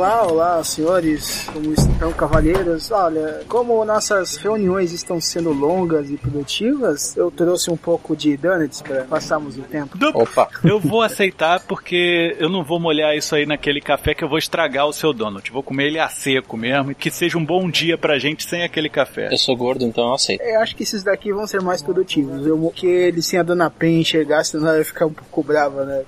Olá, olá, senhores, como estão, cavalheiros? Olha, como nossas reuniões estão sendo longas e produtivas, eu trouxe um pouco de donuts para passarmos o tempo. Opa! Eu vou aceitar porque eu não vou molhar isso aí naquele café que eu vou estragar o seu donut. Vou comer ele a seco mesmo e que seja um bom dia pra gente sem aquele café. Eu sou gordo, então eu aceito. Eu acho que esses daqui vão ser mais produtivos. Eu, que eles sem a Dona Pen enxergar, senão ela vai ficar um pouco brava, né?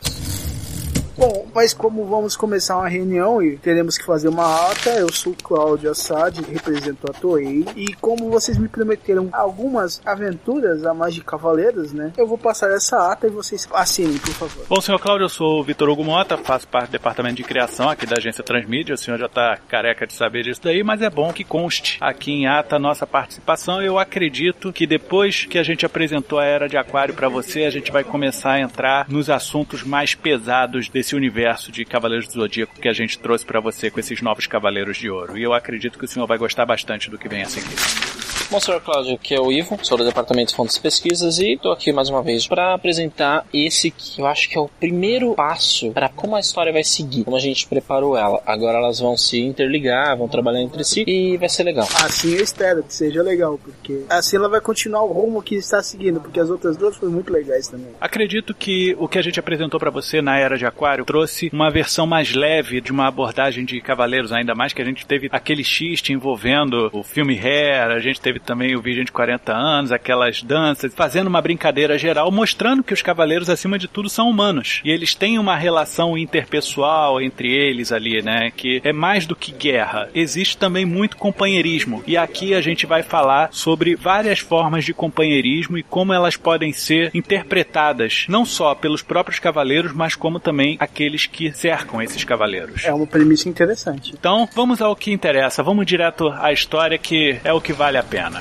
Bom, mas como vamos começar uma reunião e teremos que fazer uma ata, eu sou Cláudio Assad, represento a Toei, e como vocês me prometeram algumas aventuras a mais de cavaleiros, né? Eu vou passar essa ata e vocês assinem, por favor. Bom, senhor Cláudio, eu sou o Vitor Hugo Mota, faço parte do departamento de criação aqui da agência Transmídia. O senhor já tá careca de saber disso daí, mas é bom que conste aqui em ata a nossa participação. Eu acredito que depois que a gente apresentou a Era de Aquário para você, a gente vai começar a entrar nos assuntos mais pesados desse esse universo de Cavaleiros do Zodíaco que a gente trouxe para você com esses novos Cavaleiros de Ouro. E eu acredito que o senhor vai gostar bastante do que vem a seguir. Bom, senhor Cláudio, aqui é o Ivo, sou do Departamento de Fontes e Pesquisas e estou aqui mais uma vez para apresentar esse que eu acho que é o primeiro passo para como a história vai seguir, como a gente preparou ela. Agora elas vão se interligar, vão trabalhar entre si e vai ser legal. Assim eu espero que seja legal, porque assim ela vai continuar o rumo que está seguindo, porque as outras duas foram muito legais também. Acredito que o que a gente apresentou para você na Era de Aquário trouxe uma versão mais leve de uma abordagem de Cavaleiros, ainda mais que a gente teve aquele xiste envolvendo o filme Hair, a gente teve também o Virgem de 40 anos, aquelas danças, fazendo uma brincadeira geral, mostrando que os cavaleiros, acima de tudo, são humanos. E eles têm uma relação interpessoal entre eles ali, né? Que é mais do que guerra. Existe também muito companheirismo. E aqui a gente vai falar sobre várias formas de companheirismo e como elas podem ser interpretadas, não só pelos próprios cavaleiros, mas como também aqueles que cercam esses cavaleiros. É uma premissa interessante. Então, vamos ao que interessa. Vamos direto à história que é o que vale a pena. Bom,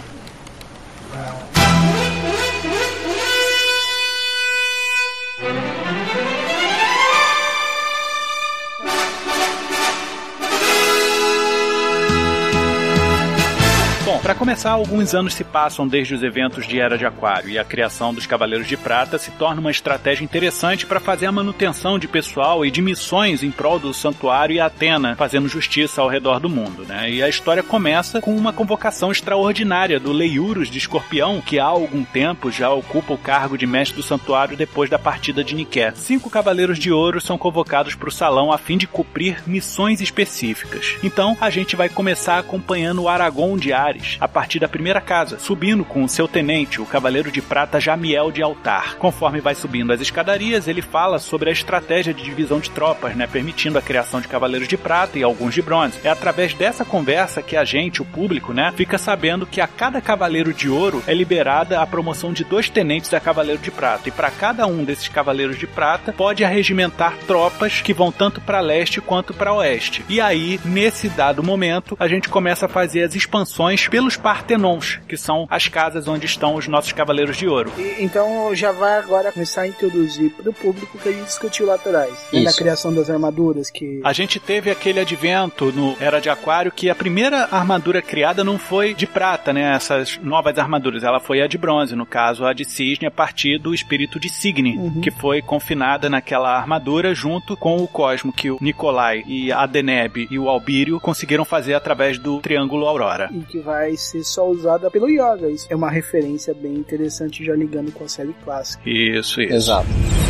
para começar, alguns anos se passam desde os eventos de Era de Aquário e a criação dos Cavaleiros de Prata se torna uma estratégia interessante para fazer a manutenção de pessoal e de missões em prol do Santuário e Atena, fazendo justiça ao redor do mundo, né? E a história começa com uma convocação extraordinária do Leiurus de Escorpião, que há algum tempo já ocupa o cargo de mestre do Santuário depois da partida de Niké. Cinco Cavaleiros de Ouro são convocados para o salão a fim de cumprir missões específicas. Então, a gente vai começar acompanhando o Aragon de Ares a partir da primeira casa, subindo com o seu tenente, o Cavaleiro de Prata Jamiel de Altar. Conforme vai subindo as escadarias, ele fala sobre a estratégia de divisão de tropas, né, permitindo a criação de Cavaleiros de Prata e alguns de Bronze. É através dessa conversa que a gente, o público, né, fica sabendo que a cada Cavaleiro de Ouro é liberada a promoção de dois tenentes a Cavaleiro de Prata, e para cada um desses Cavaleiros de Prata pode arregimentar tropas que vão tanto para leste quanto para oeste. E aí, nesse dado momento, a gente começa a fazer as expansões pelos Partenons, que são as casas onde estão os nossos Cavaleiros de Ouro. E, então já vai agora começar a introduzir para o público que a gente discutiu lá atrás, né, na criação das armaduras que A gente teve aquele advento no Era de Aquário que a primeira armadura criada não foi de prata, né? Essas novas armaduras, ela foi a de bronze, no caso a de cisne a partir do espírito de Signy, Uhum. que foi confinada naquela armadura junto com o Cosmo que o Nikolai e a Deneb e o Albírio conseguiram fazer através do Triângulo Aurora. e que vai ser só usada pelo Yoga. Isso é uma referência bem interessante já ligando com a série clássica. Isso, isso. Exato.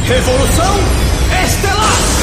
Revolução Estelar!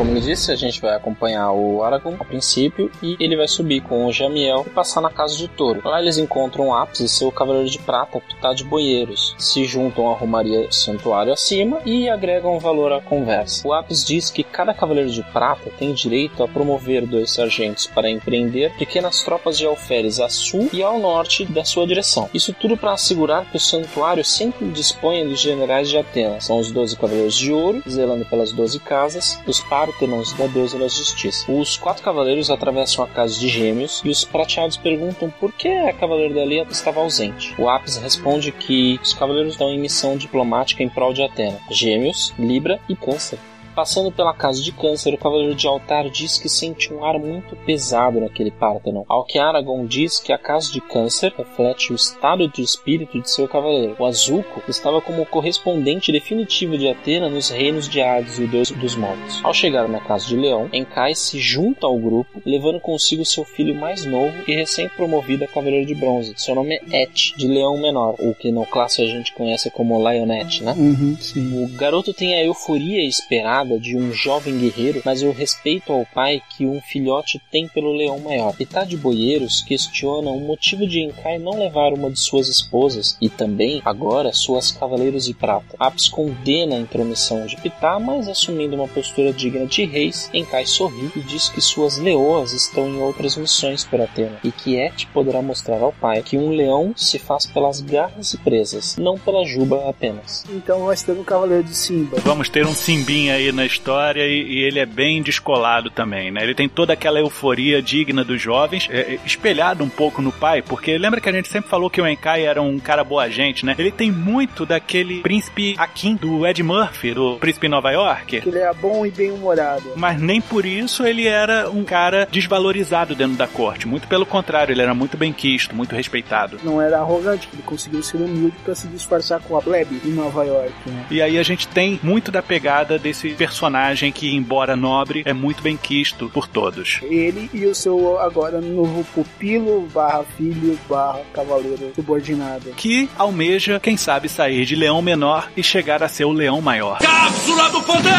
Como ele disse, a gente vai acompanhar o Aragorn a princípio e ele vai subir com o Jamiel e passar na casa de Toro. Lá eles encontram Apis e seu cavaleiro de prata, Pitá de Boieiros. Se juntam à Romaria Santuário acima e agregam valor à conversa. O Apis diz que cada cavaleiro de prata tem direito a promover dois sargentos para empreender pequenas tropas de alferes a sul e ao norte da sua direção. Isso tudo para assegurar que o santuário sempre disponha dos generais de Atenas. São os doze cavaleiros de ouro, zelando pelas doze casas, os Pártenos da deusa da justiça. Os quatro cavaleiros atravessam a casa de Gêmeos e os prateados perguntam por que a cavaleiro da Lia estava ausente. O Apis responde que os cavaleiros estão em missão diplomática em prol de Atena. Gêmeos, Libra e Câncer. Passando pela casa de Câncer, o Cavaleiro de Altar diz que sente um ar muito pesado naquele Pártano, ao que Aragorn diz que a casa de Câncer reflete o estado de espírito de seu cavaleiro. O Azuko estava como correspondente definitivo de Atena nos reinos de Hades e o Deus dos mortos. Ao chegar na casa de Leão, Enkai se junta ao grupo, levando consigo seu filho mais novo e recém-promovido a Cavaleiro de Bronze. Seu nome é Et, de Leão Menor, o que no clássico a gente conhece como Lionette, né? Uhum, sim. O garoto tem a euforia esperada de um jovem guerreiro, mas o respeito ao pai que um filhote tem pelo leão maior. Pitá de Boieiros questiona o motivo de Enkai não levar uma de suas esposas e também, agora, suas cavaleiros de prata. Apis condena a intromissão de Pitá, mas assumindo uma postura digna de reis, Enkai sorri e diz que suas leoas estão em outras missões por Atena e que Et poderá mostrar ao pai que um leão se faz pelas garras e presas, não pela juba apenas. Então nós temos o Cavaleiro de Simba. Vamos ter um Simbinha aí na história e, e, ele é bem descolado também, né? Ele tem toda aquela euforia digna dos jovens, é, é, espelhado um pouco no pai, porque lembra que a gente sempre falou que o Enkai era um cara boa gente, né? Ele tem muito daquele príncipe Akin do Ed Murphy, do príncipe Nova York. Que ele era bom e bem humorado. Mas nem por isso ele era um cara desvalorizado dentro da corte. Muito pelo contrário, ele era muito bem quisto, muito respeitado. Não era arrogante, ele conseguiu ser humilde para se disfarçar com a plebe em Nova York, né? E aí a gente tem muito da pegada desse personagem que, embora nobre, é muito bem quisto por todos. Ele e o seu agora novo pupilo barra filho barra cavaleiro subordinado. Que almeja, quem sabe, sair de leão menor e chegar a ser o leão maior. Cápsula do poder!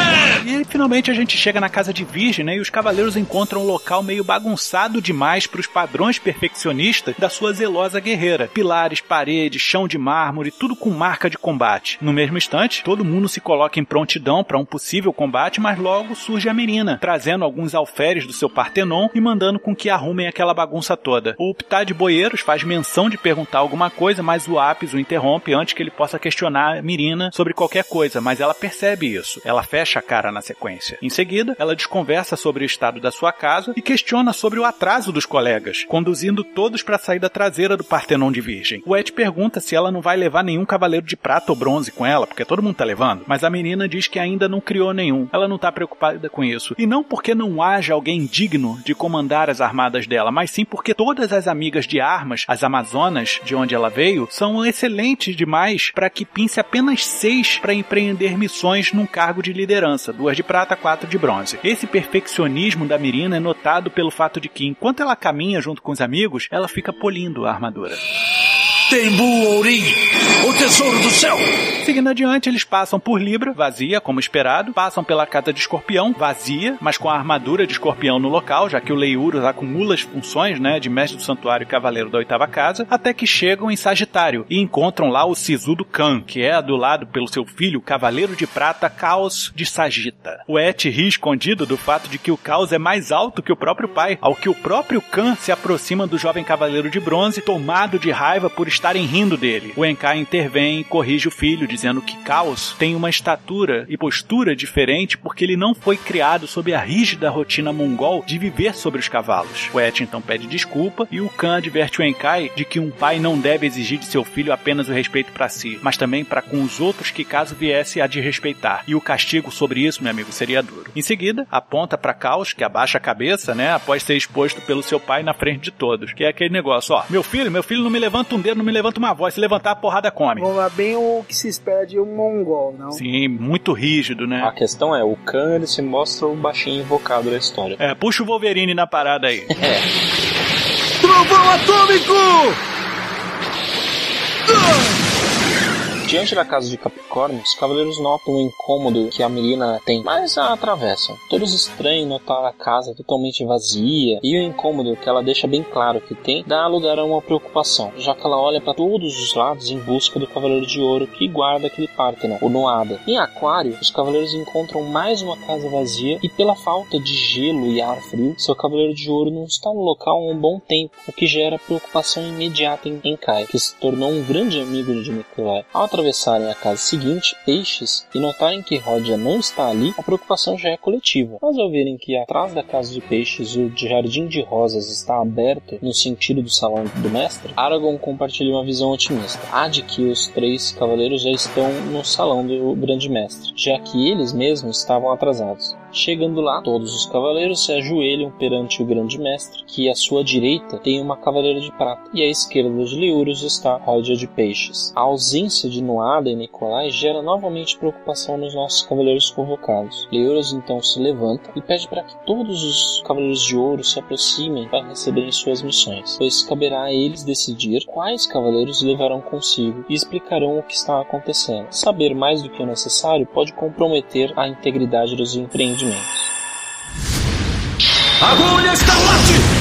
E finalmente a gente chega na casa de Virgem, né? E os cavaleiros encontram um local meio bagunçado demais para os padrões perfeccionistas da sua zelosa guerreira. Pilares, paredes, chão de mármore, tudo com marca de combate. No mesmo instante, todo mundo se coloca em prontidão para um possível combate, mas logo surge a menina, trazendo alguns alferes do seu Partenon e mandando com que arrumem aquela bagunça toda. O Ptah de Boeiros faz menção de perguntar alguma coisa, mas o Apis o interrompe antes que ele possa questionar a Mirina sobre qualquer coisa, mas ela percebe isso. Ela fecha a cara na sequência. Em seguida, ela desconversa sobre o estado da sua casa e questiona sobre o atraso dos colegas, conduzindo todos para a saída traseira do Partenon de Virgem. O Ed pergunta se ela não vai levar nenhum cavaleiro de prata ou bronze com ela, porque todo mundo tá levando, mas a menina diz que ainda não criou nenhum. Ela não tá preocupada com isso. E não porque não haja alguém digno de comandar as armadas dela, mas sim porque todas as amigas de armas, as Amazonas, de onde ela veio, são excelentes demais para que pince apenas seis para empreender missões num cargo de liderança, duas de prata, quatro de bronze. Esse perfeccionismo da Mirina é notado pelo fato de que, enquanto ela caminha junto com os amigos, ela fica polindo a armadura. Tembu Ourim, o tesouro do céu. Seguindo adiante, eles passam por Libra, vazia, como esperado, passam pela casa de Escorpião, vazia, mas com a armadura de Escorpião no local, já que o Leiurus acumula as funções, né, de mestre do santuário e cavaleiro da oitava casa, até que chegam em Sagitário e encontram lá o Sisudo Khan, que é adulado pelo seu filho, cavaleiro de prata Caos de Sagita. O Et ri escondido do fato de que o Caos é mais alto que o próprio pai, ao que o próprio Khan se aproxima do jovem cavaleiro de bronze, tomado de raiva por estarem rindo dele. O Enkai intervém e corrige o filho, dizendo que Caos tem uma estatura e postura diferente porque ele não foi criado sob a rígida rotina mongol de viver sobre os cavalos. O Et então pede desculpa e o Khan adverte o Enkai de que um pai não deve exigir de seu filho apenas o respeito para si, mas também para com os outros que caso viesse a desrespeitar. E o castigo sobre isso, meu amigo, seria duro. Em seguida, aponta para Caos, que abaixa a cabeça, né, após ser exposto pelo seu pai na frente de todos. Que é aquele negócio, ó, meu filho, meu filho não me levanta um dedo, não me levanta uma voz, se levantar a porrada come. Vamos lá, bem o que se espera de um mongol, não? Sim, muito rígido, né? A questão é, o Khan ele se mostra o baixinho invocado da história. É, puxa o Wolverine na parada aí. Trovão atômico! Diante da casa de Capricórnio, os cavaleiros notam o incômodo que a Mirina tem, mas a atravessam. Todos estranham notar a casa totalmente vazia e o incômodo que ela deixa bem claro que tem dá lugar a uma preocupação, já que ela olha para todos os lados em busca do Cavaleiro de Ouro que guarda aquele Parthenon, o Noada. Em Aquário, os cavaleiros encontram mais uma casa vazia e pela falta de gelo e ar frio, seu Cavaleiro de Ouro não está no local há um bom tempo, o que gera preocupação imediata em, em Kai, que se tornou um grande amigo de Nikolai. Ao atravessarem a casa seguinte, Peixes, e notarem que Rodia não está ali, a preocupação já é coletiva. Mas ao verem que atrás da casa de Peixes o jardim de rosas está aberto no sentido do salão do mestre, Aragorn compartilha uma visão otimista. Há de que os três cavaleiros já estão no salão do grande mestre, já que eles mesmos estavam atrasados. Chegando lá, todos os cavaleiros se ajoelham perante o grande mestre, que à sua direita tem uma cavaleira de prata, e à esquerda de Liurus está Ródia de Peixes. A ausência de Noada e Nicolai gera novamente preocupação nos nossos cavaleiros convocados. Liurus então se levanta e pede para que todos os cavaleiros de ouro se aproximem para receberem suas missões, pois caberá a eles decidir quais cavaleiros levarão consigo e explicarão o que está acontecendo. Saber mais do que o necessário pode comprometer a integridade dos empreendimentos empreendimentos. Agulha escarlate!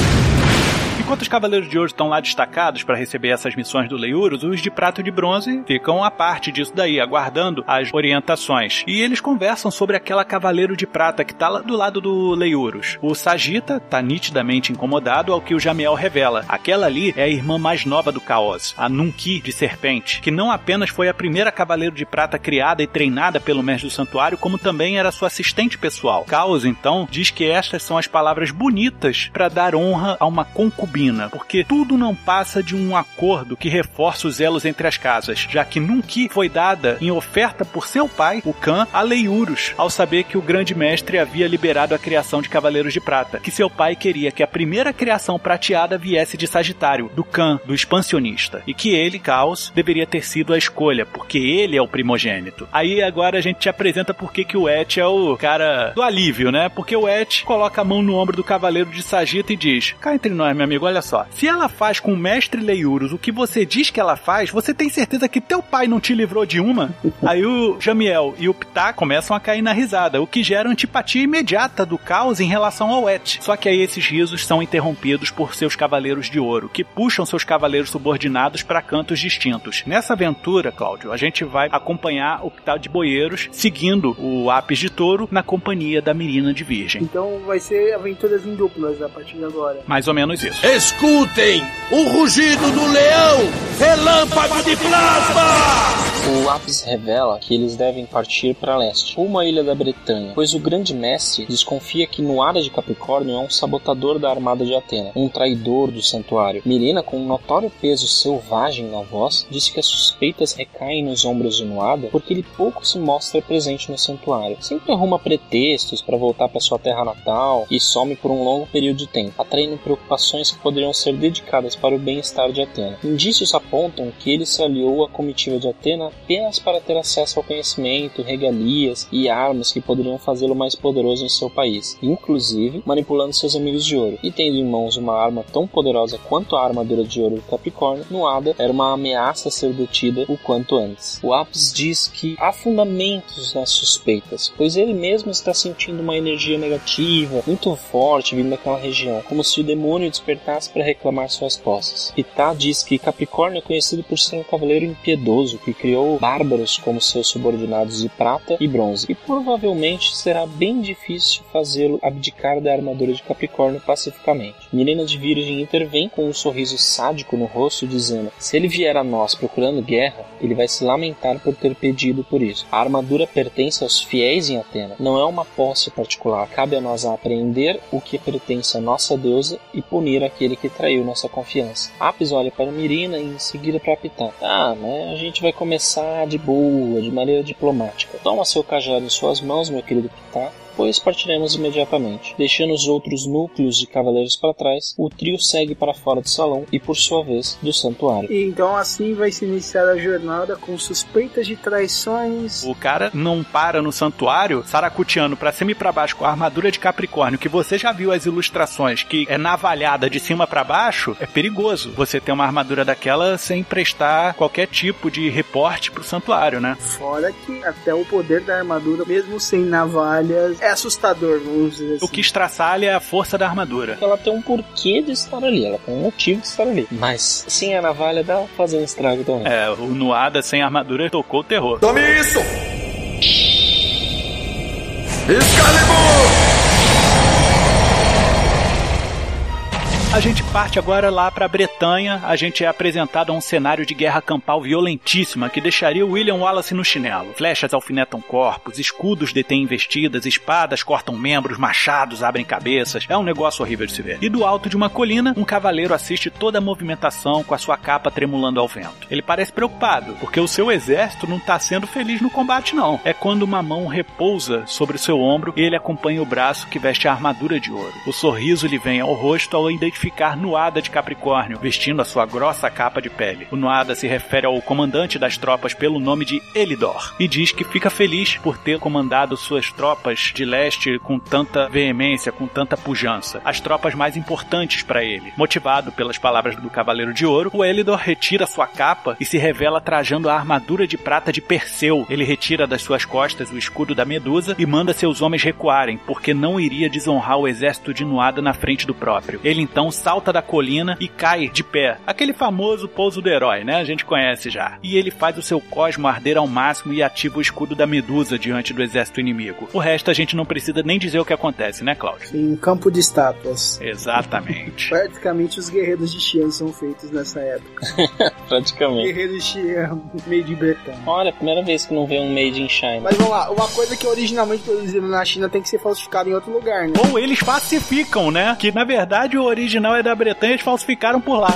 Enquanto os Cavaleiros de Ouro estão lá destacados para receber essas missões do Leiurus, os de Prato de Bronze ficam à parte disso daí, aguardando as orientações. E eles conversam sobre aquela Cavaleiro de Prata que está lá do lado do Leiurus. O Sagita está nitidamente incomodado ao que o Jamiel revela. Aquela ali é a irmã mais nova do Caos, a Nunki de Serpente, que não apenas foi a primeira Cavaleiro de Prata criada e treinada pelo Mestre do Santuário, como também era sua assistente pessoal. Caos, então, diz que estas são as palavras bonitas para dar honra a uma concubina porque tudo não passa de um acordo que reforça os elos entre as casas, já que Nunki foi dada em oferta por seu pai, o Khan, a Leiurus, ao saber que o grande mestre havia liberado a criação de Cavaleiros de Prata, que seu pai queria que a primeira criação prateada viesse de Sagitário, do Khan, do expansionista, e que ele, Caos, deveria ter sido a escolha, porque ele é o primogênito. Aí agora a gente te apresenta por que o Et é o cara do alívio, né? Porque o Et coloca a mão no ombro do Cavaleiro de Sagita e diz: Cá entre nós, meu amigo, olha só. Se ela faz com o mestre Leiurus o que você diz que ela faz, você tem certeza que teu pai não te livrou de uma? Aí o Jamiel e o Ptah começam a cair na risada, o que gera antipatia imediata do caos em relação ao Et. Só que aí esses risos são interrompidos por seus cavaleiros de ouro, que puxam seus cavaleiros subordinados para cantos distintos. Nessa aventura, Cláudio, a gente vai acompanhar o Ptah de Boeiros seguindo o Apis de Touro na companhia da Mirina de Virgem. Então vai ser aventuras em duplas a partir de agora. Mais ou menos isso. Escutem o rugido do leão, relâmpago de plasma! O lápis revela que eles devem partir para leste, rumo à ilha da Bretanha, pois o grande mestre desconfia que Nuada de Capricórnio é um sabotador da armada de Atena, um traidor do santuário. Mirina, com um notório peso selvagem na voz, disse que as suspeitas recaem nos ombros de Nuada porque ele pouco se mostra presente no santuário. Sempre arruma pretextos para voltar para sua terra natal e some por um longo período de tempo, atraindo preocupações que poderiam ser dedicadas para o bem-estar de Atena. Indícios apontam que ele se aliou à comitiva de Atena apenas para ter acesso ao conhecimento, regalias e armas que poderiam fazê-lo mais poderoso em seu país, inclusive manipulando seus amigos de ouro. E tendo em mãos uma arma tão poderosa quanto a armadura de ouro do Capricórnio, Nuada era uma ameaça a ser detida o quanto antes. O Apis diz que há fundamentos nas suspeitas, pois ele mesmo está sentindo uma energia negativa muito forte vindo daquela região, como se o demônio despertasse para reclamar suas posses. Pitá diz que Capricórnio é conhecido por ser um cavaleiro impiedoso que criou bárbaros como seus subordinados de prata e bronze, e provavelmente será bem difícil fazê-lo abdicar da armadura de Capricórnio pacificamente. Milena de Virgem intervém com um sorriso sádico no rosto, dizendo: Se ele vier a nós procurando guerra, ele vai se lamentar por ter pedido por isso. A armadura pertence aos fiéis em Atena, não é uma posse particular. Cabe a nós apreender o que pertence à nossa deusa e punir aquele aquele que traiu nossa confiança. Apis olha para Mirina e em seguida para Pitã. Ah, mas a gente vai começar de boa, de maneira diplomática. Toma seu cajado em suas mãos, meu querido Pitã, depois partiremos imediatamente. Deixando os outros núcleos de cavaleiros para trás, o trio segue para fora do salão e, por sua vez, do santuário. E então assim vai se iniciar a jornada com suspeitas de traições. O cara não para no santuário, saracutiano pra cima e pra baixo com a armadura de Capricórnio, que você já viu as ilustrações, que é navalhada de cima para baixo, é perigoso você ter uma armadura daquela sem prestar qualquer tipo de reporte pro santuário, né? Fora que até o poder da armadura, mesmo sem navalhas, é assustador, vamos dizer assim. O que estraçalha é a força da armadura. Ela tem um porquê de estar ali, ela tem um motivo de estar ali. Mas sem a navalha dá pra fazer um estrago também. É, o Nuada sem armadura tocou o terror. Tome isso! Excalibur! A gente parte agora lá pra Bretanha. A gente é apresentado a um cenário de guerra campal violentíssima que deixaria William Wallace no chinelo. Flechas alfinetam corpos, escudos detêm investidas, espadas cortam membros, machados abrem cabeças. É um negócio horrível de se ver. E do alto de uma colina, um cavaleiro assiste toda a movimentação com a sua capa tremulando ao vento. Ele parece preocupado, porque o seu exército não tá sendo feliz no combate, não. É quando uma mão repousa sobre seu ombro e ele acompanha o braço que veste a armadura de ouro. O sorriso lhe vem ao rosto ao identificar ficar Nuada de Capricórnio, vestindo a sua grossa capa de pele. O Nuada se refere ao comandante das tropas pelo nome de Elidor e diz que fica feliz por ter comandado suas tropas de leste com tanta veemência, com tanta pujança, as tropas mais importantes para ele. Motivado pelas palavras do Cavaleiro de Ouro, o Elidor retira sua capa e se revela trajando a armadura de prata de Perseu. Ele retira das suas costas o escudo da Medusa e manda seus homens recuarem, porque não iria desonrar o exército de Nuada na frente do próprio. Ele então salta da colina e cai de pé. Aquele famoso pouso do herói, né? A gente conhece já. E ele faz o seu cosmo arder ao máximo e ativa o escudo da Medusa diante do exército inimigo. O resto a gente não precisa nem dizer o que acontece, né, Cláudio? Em um campo de estátuas. Exatamente. Praticamente os guerreiros de Xi'an são feitos nessa época. Praticamente. Guerreiros de Xi'an, meio de Bretanha. Olha, primeira vez que não vê um Made in China. Mas vamos lá, uma coisa que originalmente produzida na China tem que ser falsificada em outro lugar, né? Ou eles falsificam, né? Que na verdade o original é da Bretanha, eles falsificaram por lá.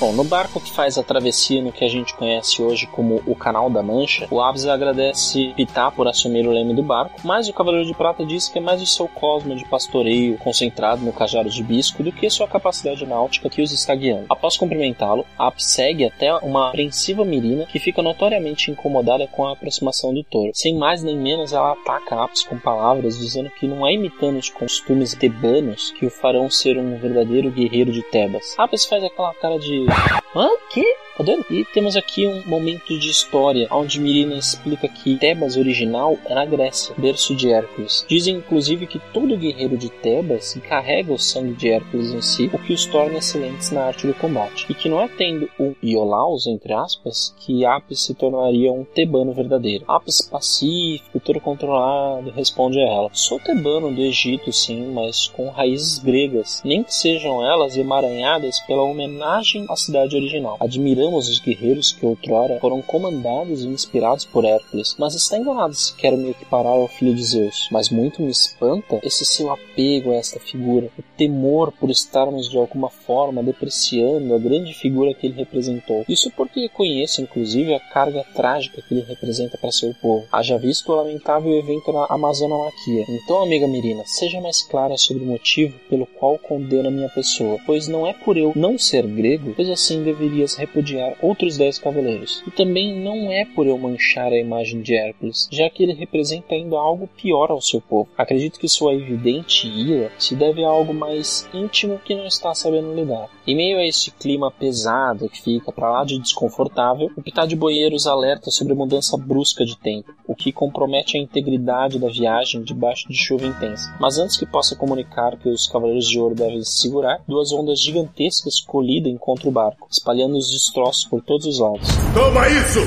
Bom, no barco que faz a travessia no que a gente conhece hoje como o Canal da Mancha, o Abs agradece Pitá por assumir o leme do barco, mas o Cavaleiro de Prata diz que é mais o seu cosmo de pastoreio concentrado no cajado de bisco do que sua capacidade náutica que os está guiando. Após cumprimentá-lo, Abs segue até uma apreensiva Mirina que fica notoriamente incomodada com a aproximação do touro. Sem mais nem menos, ela ataca Abs com palavras dizendo que não é imitando os costumes tebanos que o farão ser um verdadeiro guerreiro de Tebas. Abs faz aquela cara de Hã? Que? Tá dando? E temos aqui um momento de história onde Mirina explica que Tebas original é na Grécia, berço de Hércules. Dizem inclusive que todo guerreiro de Tebas carrega o sangue de Hércules em si, o que os torna excelentes na arte do combate. E que não é tendo um Iolaus, entre aspas, que Apis se tornaria um tebano verdadeiro. Apis pacífico, todo controlado, responde a ela. Sou tebano do Egito, sim, mas com raízes gregas, nem que sejam elas emaranhadas pela homenagem à cidade original. Admiramos os guerreiros que outrora foram comandados e inspirados por Hércules, mas está enganado se quer me equiparar ao filho de Zeus. Mas muito me espanta esse seu apego a esta figura, o temor por estarmos de alguma forma depreciando a grande figura que ele representou. Isso porque conheço, inclusive, a carga trágica que ele representa para seu povo. Haja visto o lamentável evento na Amazonamaquia. Então, amiga Mirina, seja mais clara sobre o motivo pelo qual condena minha pessoa, pois não é por eu não ser grego, pois assim deverias repudiar outros dez cavaleiros. E também não é por eu manchar a imagem de Hércules, já que ele representa ainda algo pior ao seu povo. Acredito que sua evidente ira se deve a algo mais íntimo que não está sabendo lidar. Em meio a este clima pesado que fica para lá de desconfortável, o Pitá de Boieiros alerta sobre a mudança brusca de tempo, o que compromete a integridade da viagem debaixo de chuva intensa. Mas antes que possa comunicar que os Cavaleiros de Ouro devem se segurar, duas ondas gigantescas colidem contra o barco, espalhando os destroços por todos os lados. Toma isso!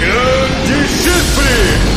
Grande chifre!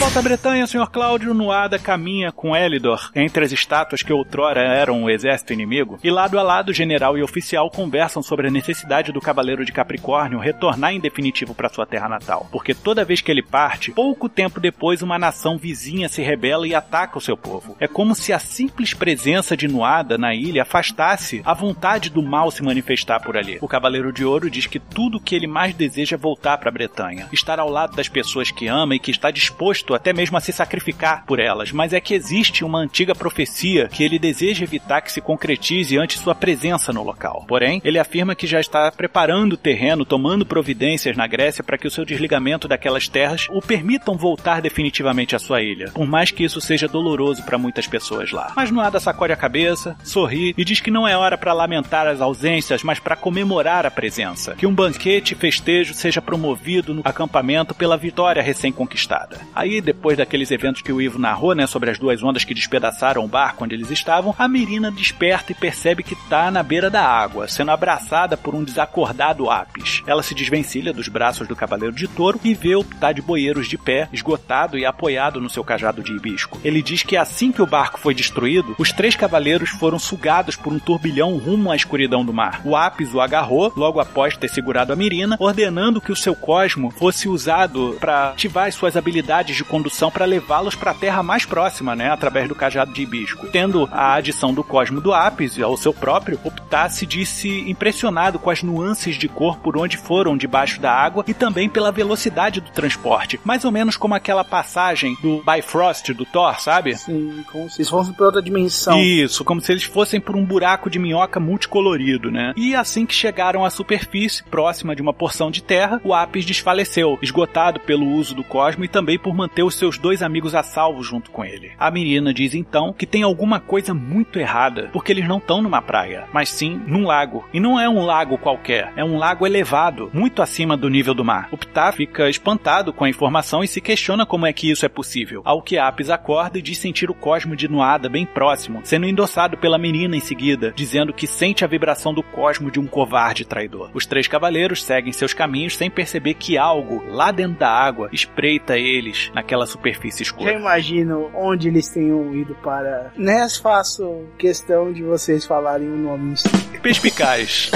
Volta à Bretanha, Sr. Cláudio Nuada caminha com Elidor entre as estátuas que outrora eram o exército inimigo, e lado a lado, general e oficial conversam sobre a necessidade do Cavaleiro de Capricórnio retornar em definitivo para sua terra natal, porque toda vez que ele parte, pouco tempo depois uma nação vizinha se rebela e ataca o seu povo. É como se a simples presença de Nuada na ilha afastasse a vontade do mal se manifestar por ali. O Cavaleiro de Ouro diz que tudo o que ele mais deseja é voltar para Bretanha, estar ao lado das pessoas que ama e que está disposto até mesmo a se sacrificar por elas, mas é que existe uma antiga profecia que ele deseja evitar que se concretize ante sua presença no local. Porém, ele afirma que já está preparando o terreno, tomando providências na Grécia para que o seu desligamento daquelas terras o permitam voltar definitivamente à sua ilha, por mais que isso seja doloroso para muitas pessoas lá. Mas Nuada sacode a cabeça, sorri e diz que não é hora para lamentar as ausências, mas para comemorar a presença. Que um banquete e festejo seja promovido no acampamento pela vitória recém-conquistada. Aí, depois daqueles eventos que o Ivo narrou, né, sobre as duas ondas que despedaçaram o barco onde eles estavam, a Mirina desperta e percebe que está na beira da água, sendo abraçada por um desacordado Apis. Ela se desvencilha dos braços do Cavaleiro de Touro e vê o Ptah de Boeiros de pé, esgotado e apoiado no seu cajado de hibisco. Ele diz que assim que o barco foi destruído, os três cavaleiros foram sugados por um turbilhão rumo à escuridão do mar. O Apis o agarrou logo após ter segurado a Mirina, ordenando que o seu cosmo fosse usado para ativar as suas habilidades de condução para levá-los para a terra mais próxima, né, através do cajado de hibisco. Tendo a adição do cosmo do Apis ao seu próprio, Optar se disse impressionado com as nuances de cor por onde foram debaixo da água e também pela velocidade do transporte, mais ou menos como aquela passagem do Bifrost do Thor, sabe? Sim, como se fossem para outra dimensão. Isso, como se eles fossem por um buraco de minhoca multicolorido, né? E assim que chegaram à superfície, próxima de uma porção de terra, o Apis desfaleceu, esgotado pelo uso do cosmo e também por manter os seus dois amigos a salvo junto com ele. A menina diz então que tem alguma coisa muito errada, porque eles não estão numa praia, mas sim num lago. E não é um lago qualquer, é um lago elevado, muito acima do nível do mar. O Ptah fica espantado com a informação e se questiona como é que isso é possível. Ao que Apis acorda e diz sentir o cosmo de Nuada bem próximo, sendo endossado pela menina em seguida, dizendo que sente a vibração do cosmo de um covarde traidor. Os três cavaleiros seguem seus caminhos sem perceber que algo lá dentro da água espreita eles naquela superfície escura. Já imagino onde eles tenham ido para. Nes faço questão de vocês falarem o nome. Perspicaz.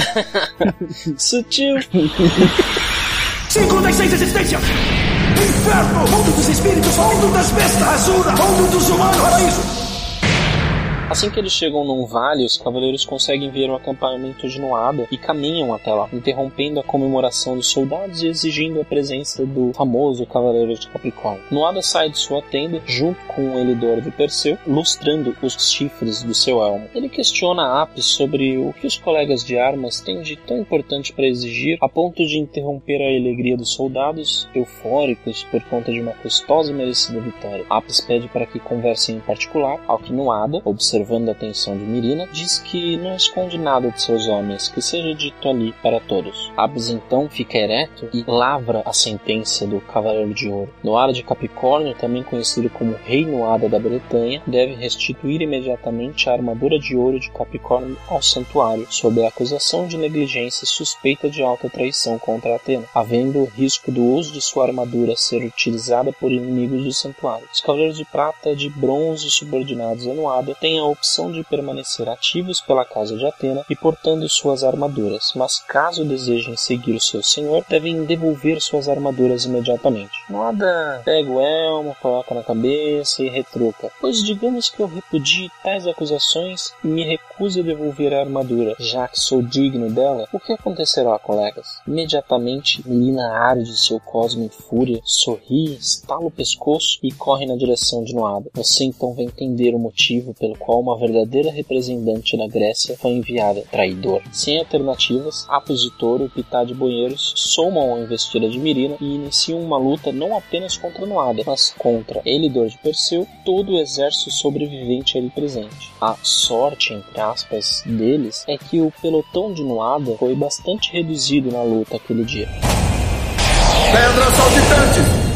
Sutil. Cinco das seis existências! Inferno! Mundo dos espíritos! Mundo das bestas! Azura! Mundo dos humanos! Paraíso! Assim que eles chegam num vale, os cavaleiros conseguem ver o acampamento de Noada e caminham até lá, interrompendo a comemoração dos soldados e exigindo a presença do famoso Cavaleiro de Capricórnio. Noada sai de sua tenda junto com o Elidor de Perseu, lustrando os chifres do seu elmo. Ele questiona Apis sobre o que os colegas de armas têm de tão importante para exigir, a ponto de interromper a alegria dos soldados, eufóricos por conta de uma custosa e merecida vitória. Apis pede para que conversem em particular, ao que Noada, observando observando a atenção de Mirina, diz que não esconde nada de seus homens, que seja dito ali para todos. Abs então fica ereto e lavra a sentença do Cavaleiro de Ouro. Noara de Capricórnio, também conhecido como Rei Noada da Bretanha, deve restituir imediatamente a armadura de ouro de Capricórnio ao santuário, sob a acusação de negligência e suspeita de alta traição contra Atena, havendo o risco do uso de sua armadura ser utilizada por inimigos do santuário. Os Cavaleiros de Prata de Bronze subordinados a Noada têm a opção de permanecer ativos pela casa de Atena e portando suas armaduras, mas caso desejem seguir o seu senhor, devem devolver suas armaduras imediatamente. Nada pega o elmo, coloca na cabeça e retruca, pois digamos que eu repudie tais acusações e me recuso a devolver a armadura, já que sou digno dela, o que acontecerá, colegas? Imediatamente, Melina arde seu cosmo em fúria, sorri, estala o pescoço e corre na direção de Noada. Você então vai entender o motivo pelo qual uma verdadeira representante da Grécia foi enviada, traidor. Sem alternativas, Apos de Touro e Pitá de Boeiros somam a investida de Mirina e iniciam uma luta não apenas contra Noada, mas contra Elidor de Perseu, todo o exército sobrevivente ali presente. A sorte, entre aspas, deles é que o pelotão de Noada foi bastante reduzido na luta aquele dia. Pedras saltitantes!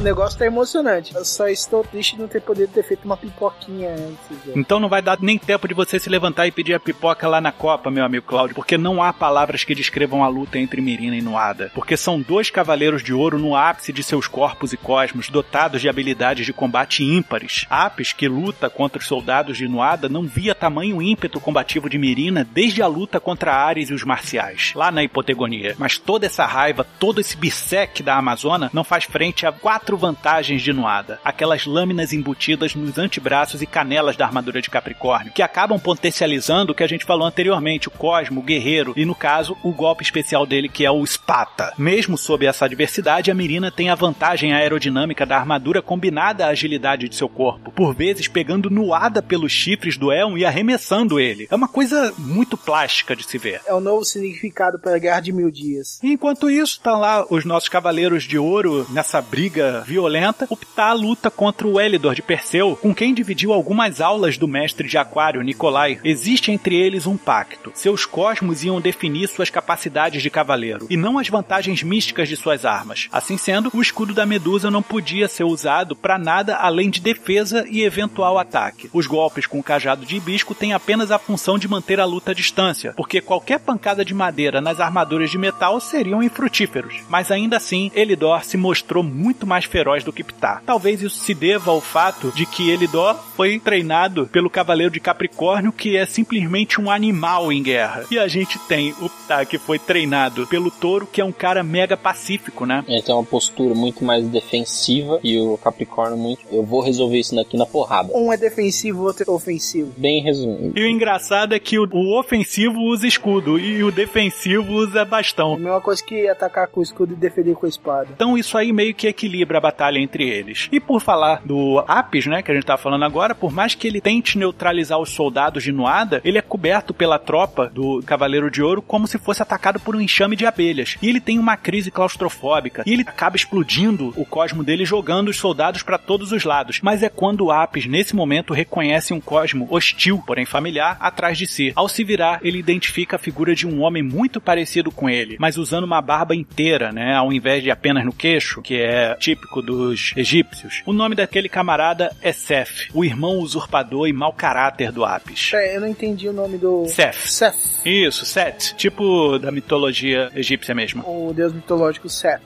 O negócio tá emocionante. Eu só estou triste de não ter podido ter feito uma pipoquinha antes. Então não vai dar nem tempo de você se levantar e pedir a pipoca lá na Copa, meu amigo Cláudio, porque não há palavras que descrevam a luta entre Mirina e Nuada. Porque são dois cavaleiros de ouro no ápice de seus corpos e cosmos, dotados de habilidades de combate ímpares. Apis, que luta contra os soldados de Nuada, não via tamanho ímpeto combativo de Mirina desde a luta contra Ares e os marciais, lá na hipotegonia. Mas toda essa raiva, todo esse bisec da Amazona não faz frente a quatro vantagens de Nuada. Aquelas lâminas embutidas nos antebraços e canelas da armadura de Capricórnio, que acabam potencializando o que a gente falou anteriormente, o Cosmo, o Guerreiro, e no caso, o golpe especial dele que é o Spata. Mesmo sob essa adversidade, a Mirina tem a vantagem aerodinâmica da armadura combinada à agilidade de seu corpo, por vezes pegando Nuada pelos chifres do Elm e arremessando ele. É uma coisa muito plástica de se ver. É o novo significado para a Guerra de Mil Dias. Enquanto isso, estão lá os nossos cavaleiros de ouro nessa briga violenta. O Ptah luta contra o Elidor de Perseu, com quem dividiu algumas aulas do mestre de Aquário, Nicolai. Existe entre eles um pacto. Seus cosmos iam definir suas capacidades de cavaleiro, e não as vantagens místicas de suas armas. Assim sendo, o escudo da Medusa não podia ser usado para nada além de defesa e eventual ataque. Os golpes com o cajado de hibisco têm apenas a função de manter a luta à distância, porque qualquer pancada de madeira nas armaduras de metal seriam infrutíferos. Mas ainda assim, Elidor se mostrou muito mais feroz do que Ptah. Talvez isso se deva ao fato de que Elidor foi treinado pelo Cavaleiro de Capricórnio, que é simplesmente um animal em guerra. E a gente tem o Ptah, que foi treinado pelo Touro, que é um cara mega pacífico, né? Ele tem uma postura muito mais defensiva e o Capricórnio muito. Eu vou resolver isso daqui na porrada. Um é defensivo, o outro é ofensivo. Bem resumido. E o engraçado é que o, o ofensivo usa escudo e o defensivo usa É a bastão. mesma coisa que atacar com o escudo e defender com a espada. Então isso aí meio que equilibra a batalha entre eles. E por falar do Apis, né, que a gente tá falando agora, por mais que ele tente neutralizar os soldados de Nuada, ele é coberto pela tropa do Cavaleiro de Ouro como se fosse atacado por um enxame de abelhas. E ele tem uma crise claustrofóbica. E ele acaba explodindo o cosmo dele, jogando os soldados para todos os lados. Mas é quando o Apis, nesse momento, reconhece um cosmo hostil, porém familiar, atrás de si. Ao se virar, ele identifica a figura de um homem muito parecido com ele, mas usando uma barba inteira, né, ao invés de apenas no queixo, que é típico dos egípcios. O nome daquele camarada é Seth, o irmão usurpador e mau caráter do Apis. É, eu não entendi o nome do. Seth. Seth. Isso, Set, tipo da mitologia egípcia mesmo. O deus mitológico Seth.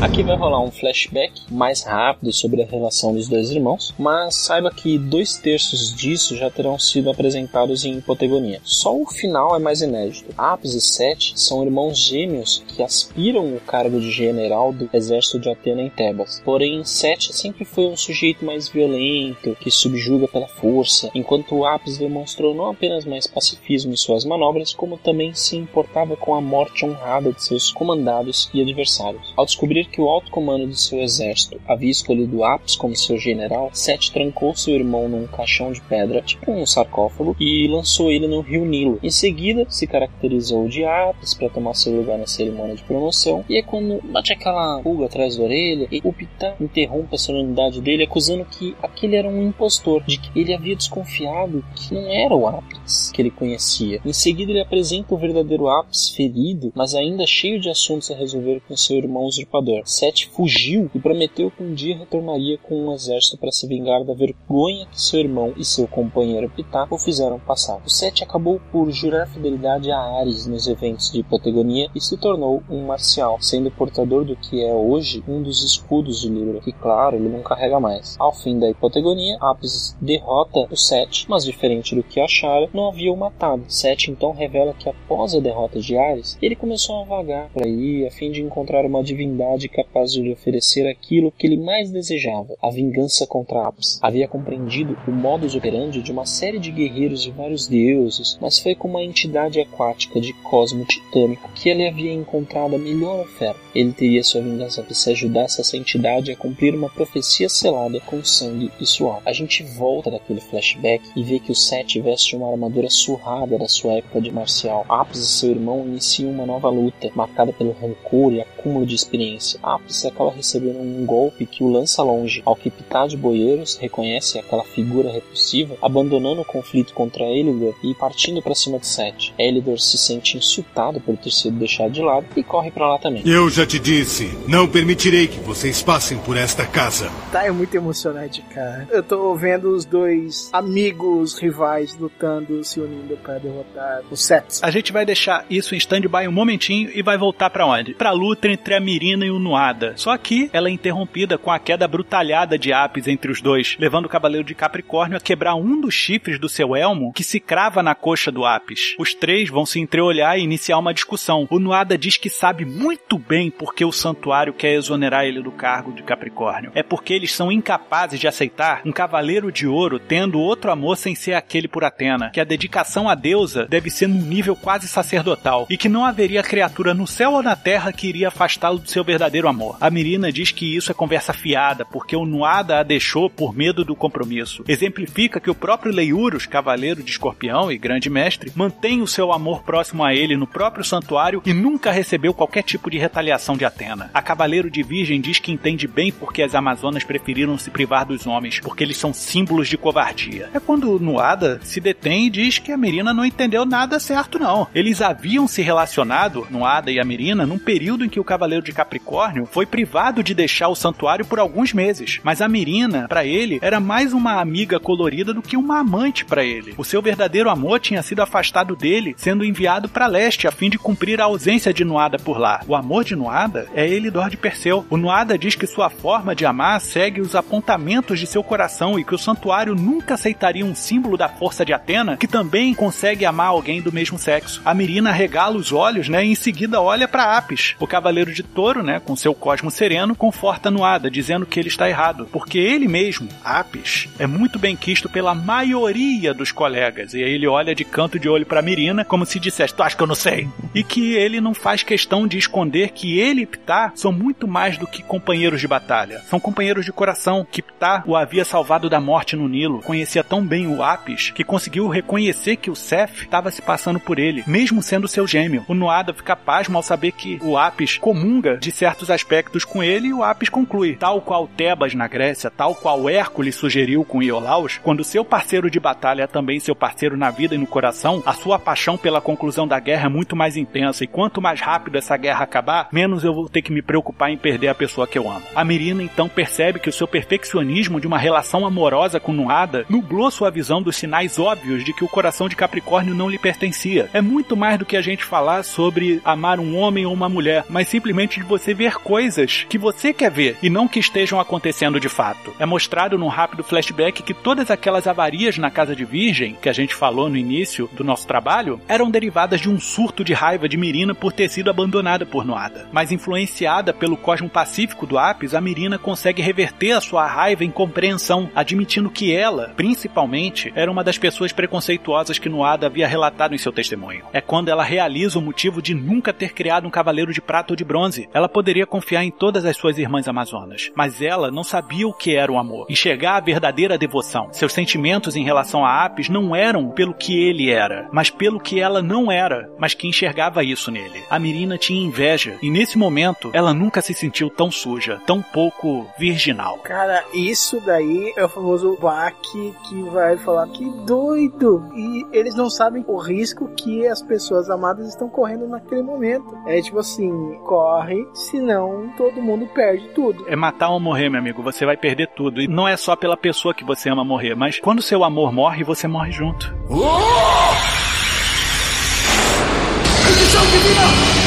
Aqui vai rolar um flashback mais rápido sobre a relação dos dois irmãos, mas saiba que dois terços disso já terão sido apresentados em hipotegonia. Só o final é mais inédito. Apis e Sete são irmãos gêmeos que aspiram o cargo de general do exército de Atena em Tebas. Porém, Sete sempre foi um sujeito mais violento, que subjuga pela força, enquanto Apis demonstrou não apenas mais pacifismo em suas manobras, como também se importava com a morte honrada de seus comandados e adversários. Ao descobrir que o alto comando de seu exército havia escolhido Apis como seu general, Sete trancou seu irmão num caixão de pedra, tipo um sarcófago, e lançou ele no rio Nilo. Em seguida, se caracterizou de Apis para tomar seu lugar na cerimônia de promoção, e é quando bate aquela pulga atrás da orelha, e o Pitã interrompe a solenidade dele, acusando que aquele era um impostor, de que ele havia desconfiado que não era o Apis que ele conhecia. Em seguida, ele apresenta o verdadeiro Apis ferido, mas ainda cheio de assuntos a resolver com seu irmão usurpador. Sete fugiu e prometeu que um dia retornaria com um exército para se vingar da vergonha que seu irmão e seu companheiro Pitá o fizeram passar. O Sete acabou por jurar fidelidade a Ares nos eventos de hipotegonia e se tornou um marcial, sendo portador do que é hoje um dos escudos de Libra, que claro, ele não carrega mais. Ao fim da hipotegonia, Apis derrota o Sete, mas diferente do que achara, não havia o matado. Sete então revela que após a derrota de Ares, ele começou a vagar por aí a fim de encontrar uma divindade capaz de lhe oferecer aquilo que ele mais desejava, a vingança contra Apis. Havia compreendido o modus operandi de uma série de guerreiros de vários deuses, mas foi com uma entidade aquática de cosmo titânico que ele havia encontrado a melhor oferta. Ele teria sua vingança se ajudasse essa entidade a cumprir uma profecia selada com sangue e suor. A gente volta daquele flashback e vê que o Sete veste uma armadura surrada da sua época de marcial. Apis e seu irmão iniciam uma nova luta, marcada pelo rancor e acúmulo de experiência. Apis acaba recebendo um golpe que o lança longe, ao que Pitá de Boeiros reconhece aquela figura repulsiva, abandonando o conflito contra Elidor e partindo para cima de Sete. Elidor se sente insultado por ter sido deixado de lado e corre para lá também. Eu já te disse, não permitirei que vocês passem por esta casa. Tá, é muito emocionante, cara. Eu tô vendo os dois amigos rivais lutando, se unindo para derrotar o Sets. A gente vai deixar isso em stand-by um momentinho e vai voltar para onde? Pra luta entre a Mirina e o Nuada. Só que ela é interrompida com a queda brutalhada de Apis entre os dois, levando o Cavaleiro de Capricórnio a quebrar um dos chifres do seu elmo que se crava na coxa do Apis. Os três vão se entreolhar e iniciar uma discussão. O Nuada diz que sabe muito bem porque o santuário quer exonerar ele do cargo de Capricórnio. É porque eles são incapazes de aceitar um cavaleiro de ouro tendo outro amor sem ser aquele por Atena, que a dedicação à deusa deve ser num nível quase sacerdotal e que não haveria criatura no céu ou na terra que iria afastá-lo do seu verdadeiro amor. A Mirina diz que isso é conversa fiada, porque o Nuada a deixou por medo do compromisso. Exemplifica que o próprio Leiurus, cavaleiro de escorpião e grande mestre, mantém o seu amor próximo a ele no próprio santuário e nunca recebeu qualquer tipo de retaliação de Atena. A Cavaleiro de Virgem diz que entende bem porque as Amazonas preferiram se privar dos homens, porque eles são símbolos de covardia. É quando Nuada se detém e diz que a Mirina não entendeu nada certo, não. Eles haviam se relacionado, Nuada e a Mirina, num período em que o Cavaleiro de Capricórnio foi privado de deixar o santuário por alguns meses. Mas a Mirina, para ele, era mais uma amiga colorida do que uma amante para ele. O seu verdadeiro amor tinha sido afastado dele, sendo enviado para leste a fim de cumprir a ausência de Nuada por lá. O amor de Nuada é Elidor de Perseu. O Nuada diz que sua forma de amar segue os apontamentos de seu coração e que o santuário nunca aceitaria um símbolo da força de Atena que também consegue amar alguém do mesmo sexo. A Mirina regala os olhos, né, e em seguida olha para Apis. O cavaleiro de touro, né, com seu cosmo sereno, conforta Nuada, dizendo que ele está errado, porque ele mesmo, Apis, é muito bem quisto pela maioria dos colegas. E aí ele olha de canto de olho para Mirina, como se dissesse: "Tu acha que eu não sei?" E que ele não faz questão de esconder que ele e Ptah são muito mais do que companheiros de batalha. São companheiros de coração, que Ptah o havia salvado da morte no Nilo. Conhecia tão bem o Apis que conseguiu reconhecer que o Seth estava se passando por ele, mesmo sendo seu gêmeo. O Nuada fica pasmo ao saber que o Apis comunga de certos aspectos com ele e o Apis conclui. Tal qual Tebas na Grécia, tal qual Hércules sugeriu com Iolaus, quando seu parceiro de batalha é também seu parceiro na vida e no coração, a sua paixão pela conclusão da guerra é muito mais intensa e quanto mais rápido essa guerra acabar, menos eu vou ter que me preocupar em perder a pessoa que eu amo. A Mirina então percebe que o seu perfeccionismo de uma relação amorosa com Nuada nublou sua visão dos sinais óbvios de que o coração de Capricórnio não lhe pertencia. É muito mais do que a gente falar sobre amar um homem ou uma mulher, mas simplesmente de você ver coisas que você quer ver e não que estejam acontecendo de fato. É mostrado num rápido flashback que todas aquelas avarias na casa de Virgem, que a gente falou no início do nosso trabalho, eram derivadas de um surto de raiva de Mirina por ter sido abandonada por Noada. Mas influenciada pelo cosmo pacífico do Apis, a Mirina consegue reverter a sua raiva em compreensão, admitindo que ela, principalmente, era uma das pessoas preconceituosas que Noada havia relatado em seu testemunho. É quando ela realiza o motivo de nunca ter criado um cavaleiro de prata ou de bronze. Ela poderia confiar em todas as suas irmãs amazonas, mas ela não sabia o que era o amor, enxergar a verdadeira devoção. Seus sentimentos em relação a Apis não eram pelo que ele era, mas pelo que ela não era, mas que enxergava isso nele. A Mirina tinha inveja, e nesse momento ela nunca se sentiu tão suja, tão pouco virginal. Cara, isso daí é o famoso baque que vai falar que doido. E eles não sabem o risco que as pessoas amadas estão correndo naquele momento. É tipo assim, corre, senão todo mundo perde tudo. É matar ou morrer, meu amigo. Você vai perder tudo. E não é só pela pessoa que você ama morrer, mas quando seu amor morre, você morre junto. Edição divina!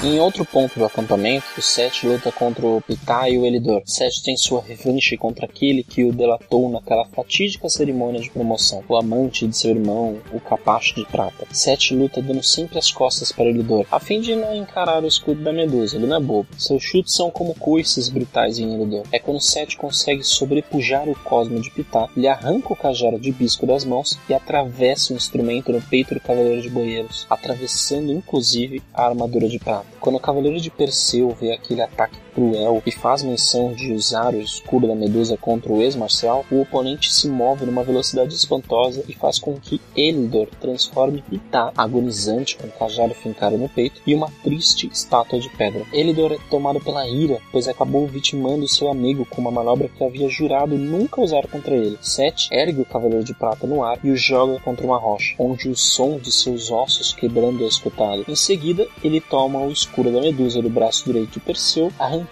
Em outro ponto do acampamento, o Seth luta contra o Pitá e o Elidor. Seth tem sua revanche contra aquele que o delatou naquela fatídica cerimônia de promoção, o amante de seu irmão, o capacho de prata. Seth luta dando sempre as costas para Elidor, a fim de não encarar o escudo da Medusa, ele não é bobo. Seus chutes são como coices brutais em Elidor. É quando Seth consegue sobrepujar o cosmo de Pitá, lhe arranca o cajado de bisco das mãos e atravessa o instrumento no peito do Cavaleiro de Boeiros, atravessando inclusive a armadura de prata. Quando o Cavaleiro de Perseu vê aquele ataque cruel e faz menção de usar o escudo da Medusa contra o ex-marcial, o oponente se move numa velocidade espantosa e faz com que Elidor transforme Itá, agonizante com o cajado fincado no peito, e uma triste estátua de pedra. Elidor é tomado pela ira, pois acabou vitimando seu amigo com uma manobra que havia jurado nunca usar contra ele. Sete ergue o Cavaleiro de Prata no ar e o joga contra uma rocha, onde o som de seus ossos quebrando é escutado. Em seguida, ele toma o escudo da Medusa do braço direito de Perseu, arrancando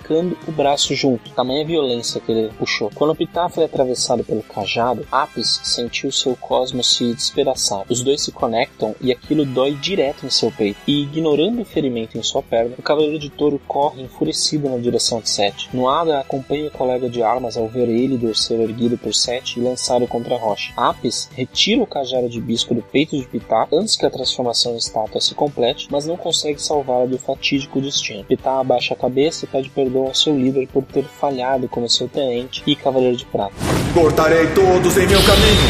o braço junto. Tamanha violência que ele puxou. Quando o foi atravessado pelo cajado, Apis sentiu seu cosmos se despedaçar. Os dois se conectam e aquilo dói direto em seu peito. E ignorando o ferimento em sua perna, o Cavaleiro de Touro corre enfurecido na direção de Sete. Noada acompanha o colega de armas ao ver ele ser erguido por Sete e lançado contra a rocha. Apis retira o cajado de bisco do peito de Pitá antes que a transformação em estátua se complete, mas não consegue salvá-la do fatídico destino. Pitá abaixa a cabeça e pede perdão ao seu líder por ter falhado como seu tenente e cavaleiro de prata. Cortarei todos em meu caminho.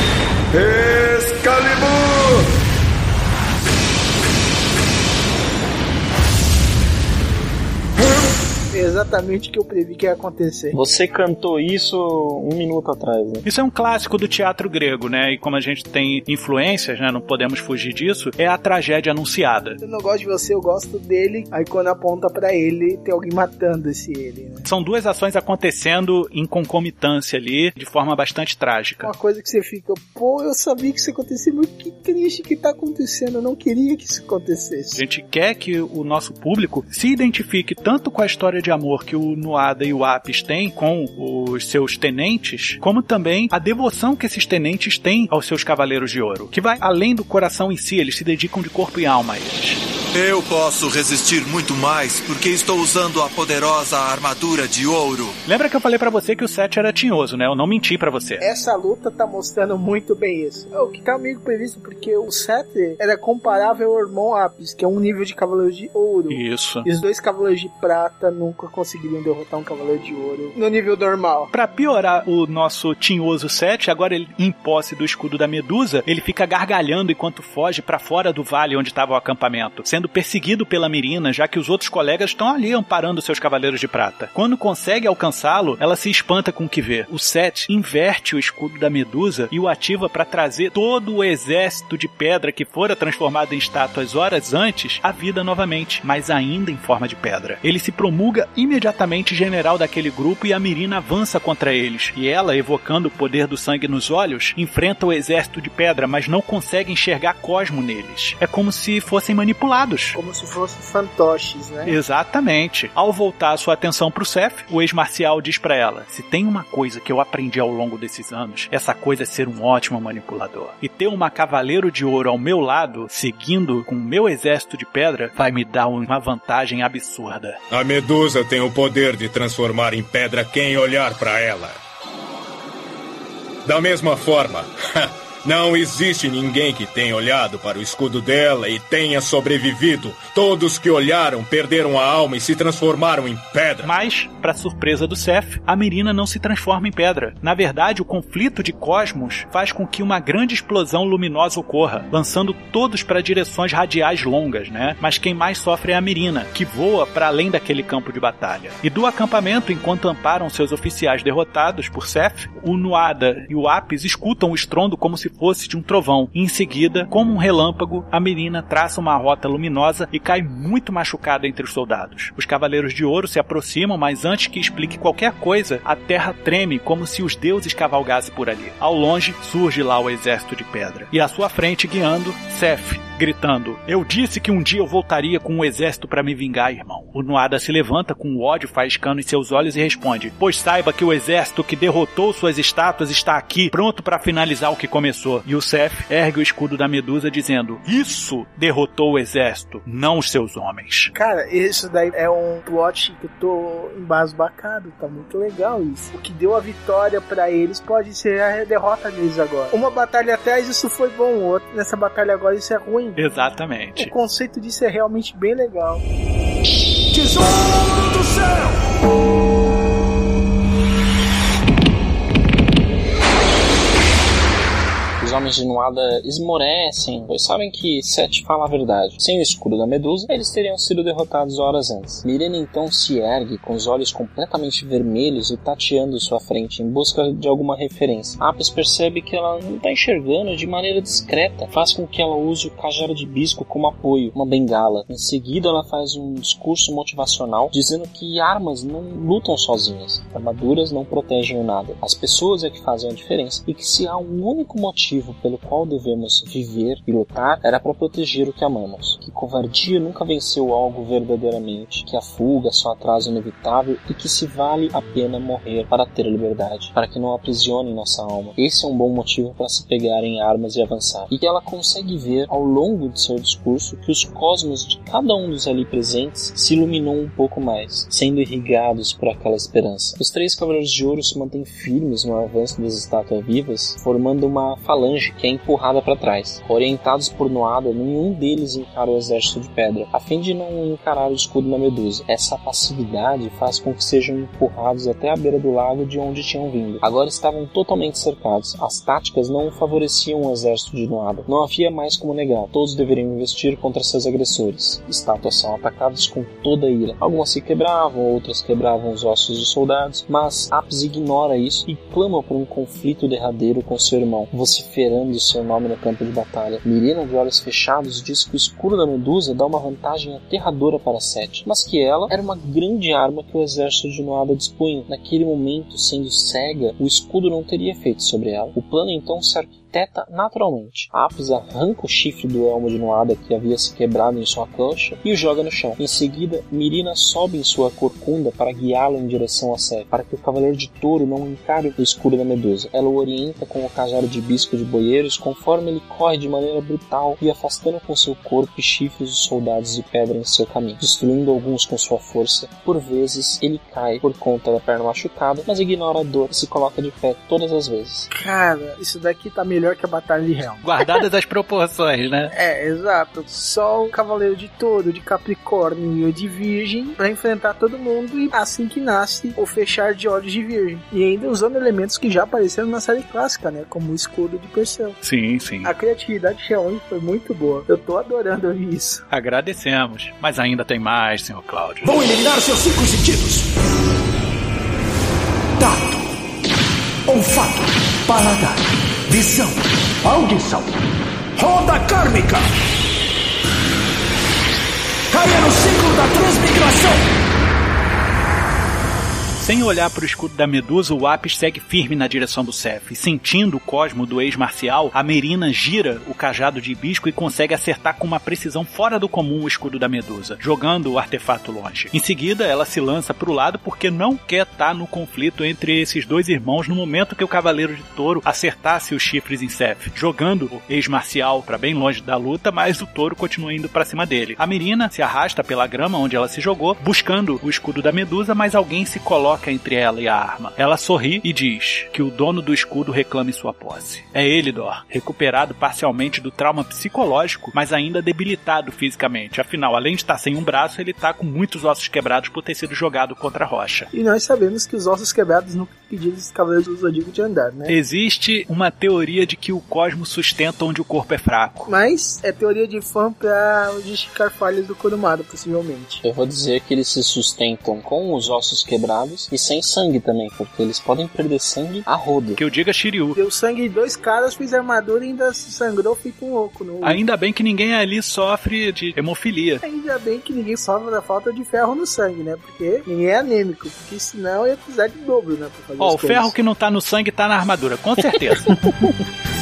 Excalibur! Exatamente o que eu previ que ia acontecer. Você cantou isso um minuto atrás, né? Isso é um clássico do teatro grego, né? E como a gente tem influências, né? Não podemos fugir disso. É a tragédia anunciada. Eu não gosto de você, eu gosto dele. Aí quando aponta para ele, tem alguém matando esse ele, né? São duas ações acontecendo em concomitância ali, de forma bastante trágica. Uma coisa que você fica, pô, eu sabia que isso acontecia, mas que triste que tá acontecendo. Eu não queria que isso acontecesse. A gente quer que o nosso público se identifique tanto com a história de amor que o Nuada e o Apis têm com os seus tenentes, como também a devoção que esses tenentes têm aos seus cavaleiros de ouro, que vai além do coração em si, eles se dedicam de corpo e alma a eles. Eu posso resistir muito mais porque estou usando a poderosa armadura de ouro. Lembra que eu falei para você que o Seth era tinhoso, né? Eu não menti para você. Essa luta tá mostrando muito bem isso. É o que tá meio previsto porque o Seth era comparável ao irmão Apis, que é um nível de cavaleiro de ouro. Isso. E os dois cavaleiros de prata nunca conseguiriam derrotar um cavaleiro de ouro no nível normal. Para piorar o nosso tinhoso Seth, agora ele em posse do escudo da Medusa, ele fica gargalhando enquanto foge para fora do vale onde estava o acampamento, sendo perseguido pela Mirina, já que os outros colegas estão ali amparando seus cavaleiros de prata. Quando consegue alcançá-lo, ela se espanta com o que vê. O Seth inverte o escudo da Medusa e o ativa para trazer todo o exército de pedra que fora transformado em estátuas horas antes à vida novamente, mas ainda em forma de pedra. Ele se promulga imediatamente general daquele grupo e a Mirina avança contra eles. E ela, evocando o poder do sangue nos olhos, enfrenta o exército de pedra, mas não consegue enxergar Cosmo neles. É como se fossem manipulados. Como se fossem fantoches, né? Exatamente. Ao voltar a sua atenção pro Seth, o ex-marcial diz para ela: se tem uma coisa que eu aprendi ao longo desses anos, essa coisa é ser um ótimo manipulador. E ter uma cavaleiro de ouro ao meu lado, seguindo com o meu exército de pedra, vai me dar uma vantagem absurda. A Medusa tem o poder de transformar em pedra quem olhar para ela. Da mesma forma, Não existe ninguém que tenha olhado para o escudo dela e tenha sobrevivido. Todos que olharam perderam a alma e se transformaram em pedra. Mas, para surpresa do Seth, a Mirina não se transforma em pedra. Na verdade, o conflito de cosmos faz com que uma grande explosão luminosa ocorra, lançando todos para direções radiais longas, né? Mas quem mais sofre é a Mirina, que voa para além daquele campo de batalha. E do acampamento, enquanto amparam seus oficiais derrotados por Seth, o Nuada e o Apis escutam o estrondo como se fosse de um trovão. E em seguida, como um relâmpago, a menina traça uma rota luminosa e cai muito machucada entre os soldados. Os Cavaleiros de Ouro se aproximam, mas antes que explique qualquer coisa, a terra treme como se os deuses cavalgassem por ali. Ao longe, surge lá o exército de pedra. E à sua frente, guiando, Seth, gritando: Eu disse que um dia eu voltaria com um exército para me vingar, irmão. O Nuada se levanta com ódio faiscando em seus olhos e responde: Pois saiba que o exército que derrotou suas estátuas está aqui, pronto para finalizar o que começou. E o Seth ergue o escudo da Medusa, dizendo: Isso derrotou o exército, não os seus homens. Cara, isso daí é um plot que eu tô embasbacado. Tá muito legal isso. O que deu a vitória para eles pode ser a derrota deles agora. Uma batalha atrás isso foi bom, outra nessa batalha agora isso é ruim. Exatamente. O conceito disso é realmente bem legal. Tesouro do céu! Homens de Nuada esmorecem, pois sabem que Sete fala a verdade. Sem o escudo da Medusa, eles teriam sido derrotados horas antes. Mirena então se ergue, com os olhos completamente vermelhos e tateando sua frente em busca de alguma referência. Apis percebe que ela não está enxergando de maneira discreta, faz com que ela use o cajado de bisco como apoio, uma bengala. Em seguida, ela faz um discurso motivacional dizendo que armas não lutam sozinhas, armaduras não protegem o nada. As pessoas é que fazem a diferença e que se há um único motivo pelo qual devemos viver e lutar era para proteger o que amamos. Que covardia nunca venceu algo verdadeiramente, que a fuga só atraso inevitável e que se vale a pena morrer para ter a liberdade, para que não aprisione nossa alma. Esse é um bom motivo para se pegar em armas e avançar. E ela consegue ver ao longo de seu discurso que os cosmos de cada um dos ali presentes se iluminou um pouco mais, sendo irrigados por aquela esperança. Os três cavaleiros de ouro se mantêm firmes no avanço das estátuas vivas, formando uma falange que é empurrada para trás. Orientados por Noada, nenhum deles encara o exército de pedra, a fim de não encarar o escudo na medusa. Essa passividade faz com que sejam empurrados até a beira do lago de onde tinham vindo. Agora estavam totalmente cercados. As táticas não favoreciam o exército de Noada. Não havia mais como negar. Todos deveriam investir contra seus agressores. Estátuas são atacadas com toda a ira. Algumas se quebravam, outras quebravam os ossos dos soldados, mas Apis ignora isso e clama por um conflito derradeiro com seu irmão, vociferando seu nome no campo de batalha. Mirina, de olhos fechados, diz que o escuro da Medusa dá uma vantagem aterradora para Sete, mas que ela era uma grande arma que o exército de Noada dispunha. Naquele momento, sendo cega, o escudo não teria efeito sobre ela. O plano então se arquiteta naturalmente. Apis arranca o chifre do elmo de Noada que havia se quebrado em sua coxa e o joga no chão. Em seguida, Mirina sobe em sua corcunda para guiá-lo em direção a Sete, para que o cavaleiro de touro não encare o escuro da Medusa. Ela o orienta com o cajado de bisco de boieiros conforme ele corre de maneira brutal e afastando com seu corpo e chifres os soldados de pedra em seu caminho, destruindo alguns com sua força. Por vezes, ele cai por conta da perna machucada, mas ignora a dor e se coloca de pé todas as vezes. Cara, isso daqui tá melhor que a Batalha de Helm. Guardadas as proporções, né? É, exato. Só o Cavaleiro de Touro, de Capricórnio e o de Virgem pra enfrentar todo mundo e assim que nasce o fechar de olhos de Virgem. E ainda usando elementos que já apareceram na série clássica, né? Como o escudo de Perseu. Sim, sim. A criatividade de Xiaomi foi muito boa. Eu tô adorando ouvir isso. Agradecemos. Mas ainda tem mais, senhor Cláudio. Vou eliminar seus cinco sentidos: tato, olfato, paladar, visão, audição, roda kármica. Caia no ciclo da transmigração. Sem olhar para o escudo da Medusa, o Apis segue firme na direção do Cef. E sentindo o cosmo do ex-marcial, a Merina gira o cajado de hibisco e consegue acertar com uma precisão fora do comum o escudo da Medusa, jogando o artefato longe. Em seguida, ela se lança para o lado porque não quer estar no conflito entre esses dois irmãos no momento que o Cavaleiro de Touro acertasse os chifres em Cef, jogando o ex-marcial para bem longe da luta, mas o touro continua indo para cima dele. A Merina se arrasta pela grama onde ela se jogou, buscando o escudo da Medusa, mas alguém se coloca entre ela e a arma. Ela sorri e diz que o dono do escudo reclame sua posse. É ele, Dor, recuperado parcialmente do trauma psicológico, mas ainda debilitado fisicamente. Afinal, além de estar sem um braço, ele está com muitos ossos quebrados por ter sido jogado contra a rocha. E nós sabemos que os ossos quebrados nunca impediram os Cavaleiros do Zodíaco de andar, né? Existe uma teoria de que o cosmos sustenta onde o corpo é fraco. Mas é teoria de fã pra justificar falhas do Kurumada, possivelmente. Eu vou dizer que eles se sustentam com os ossos quebrados e sem sangue também, porque eles podem perder sangue a rodo. Que eu diga Shiryu. Deu sangue em dois caras, fiz armadura e ainda sangrou, fica um oco. No... Ainda bem que ninguém ali sofre de hemofilia. Ainda bem que ninguém sofre da falta de ferro no sangue, né? Porque ninguém é anêmico, porque senão ia precisar de dobro, né? Pra fazer Ó, o ferro que não tá no sangue tá na armadura, com certeza.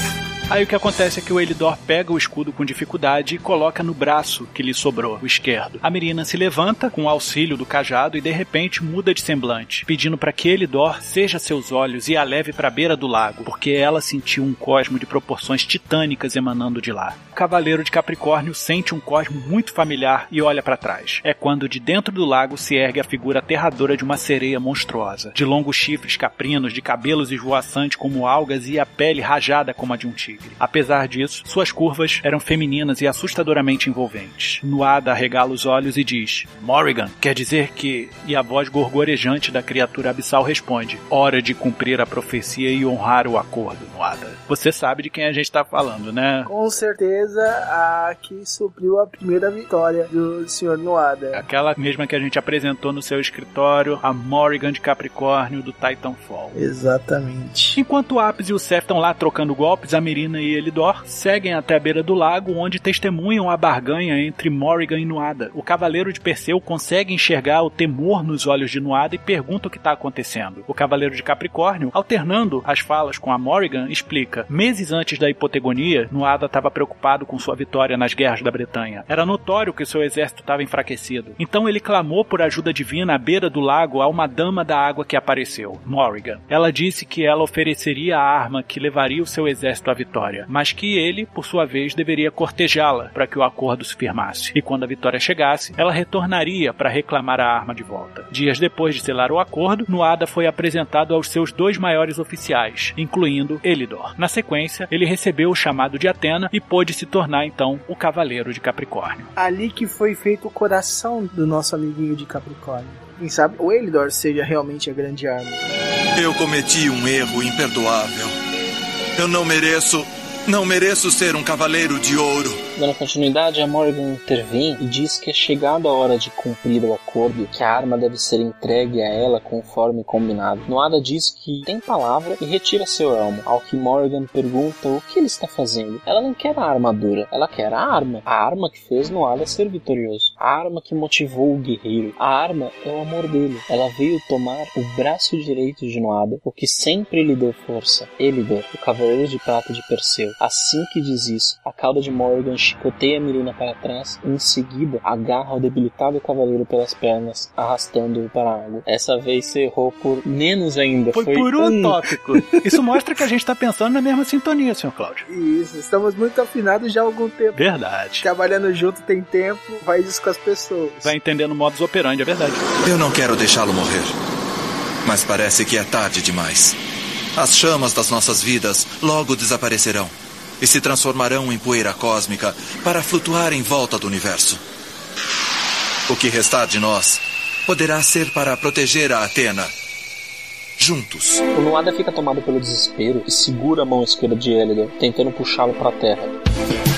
Aí o que acontece é que o Elidor pega o escudo com dificuldade e coloca no braço que lhe sobrou, o esquerdo. A Merina se levanta com o auxílio do cajado e de repente muda de semblante, pedindo para que Elidor seja seus olhos e a leve para a beira do lago, porque ela sentiu um cosmo de proporções titânicas emanando de lá. O Cavaleiro de Capricórnio sente um cosmo muito familiar e olha para trás. É quando de dentro do lago se ergue a figura aterradora de uma sereia monstruosa, de longos chifres caprinos, de cabelos esvoaçantes como algas e a pele rajada como a de um tigre. Apesar disso, suas curvas eram femininas e assustadoramente envolventes. Nuada arregala os olhos e diz: Morrigan, quer dizer que. E a voz gorgorejante da criatura abissal responde: Hora de cumprir a profecia e honrar o acordo, Nuada. Você sabe de quem a gente tá falando, né? Com certeza a que supriu a primeira vitória do Sr. Nuada. Aquela mesma que a gente apresentou no seu escritório, a Morrigan de Capricórnio do Titanfall. Exatamente. Enquanto o Apis e o Seth estão lá trocando golpes, a Mirina e Elidor seguem até a beira do lago, onde testemunham a barganha entre Morrigan e Nuada. O cavaleiro de Perseu consegue enxergar o temor nos olhos de Nuada e pergunta o que está acontecendo. O cavaleiro de Capricórnio, alternando as falas com a Morrigan, explica: meses antes da hipotegonia, Nuada estava preocupado com sua vitória nas guerras da Bretanha. Era notório que seu exército estava enfraquecido. Então ele clamou por ajuda divina à beira do lago a uma dama da água que apareceu, Morrigan. Ela disse que ela ofereceria a arma que levaria o seu exército à vitória, mas que ele, por sua vez, deveria cortejá-la para que o acordo se firmasse. E quando a vitória chegasse, ela retornaria para reclamar a arma de volta. Dias depois de selar o acordo, Nuada foi apresentado aos seus dois maiores oficiais, incluindo Elidor. Na sequência, ele recebeu o chamado de Atena e pôde se tornar então o Cavaleiro de Capricórnio. Ali que foi feito o coração do nosso amiguinho de Capricórnio. Quem sabe o Elidor seja realmente a grande arma. Eu cometi um erro imperdoável. Eu não mereço. Não mereço ser um cavaleiro de ouro. Dando continuidade, a Morgan intervém e diz que é chegada a hora de cumprir o acordo, que a arma deve ser entregue a ela conforme combinado. Noada diz que tem palavra e retira seu elmo, ao que Morgan pergunta o que ele está fazendo. Ela não quer a armadura, ela quer a arma. A arma que fez Noada ser vitorioso. A arma que motivou o guerreiro. A arma é o amor dele. Ela veio tomar o braço direito de Noada, o que sempre lhe deu força. Elidor, o cavaleiro de prata de Perseu. Assim que diz isso, a cauda de Morgan chicoteia a Mirina para trás e em seguida agarra o debilitado cavaleiro pelas pernas, arrastando-o para a água. Essa vez se errou por menos ainda. Foi, Foi, por um um. tópico. Isso mostra que a gente está pensando na mesma sintonia, senhor Cláudio. Isso, estamos muito afinados já há algum tempo. Verdade. Trabalhando junto tem tempo, faz isso com as pessoas. Vai entendendo o modus operandi, é verdade. Eu não quero deixá-lo morrer. Mas parece que é tarde demais. As chamas das nossas vidas logo desaparecerão e se transformarão em poeira cósmica para flutuar em volta do universo. O que restar de nós poderá ser para proteger a Atena. Juntos. O Noada fica tomado pelo desespero e segura a mão esquerda de Elidor, tentando puxá-lo para a terra.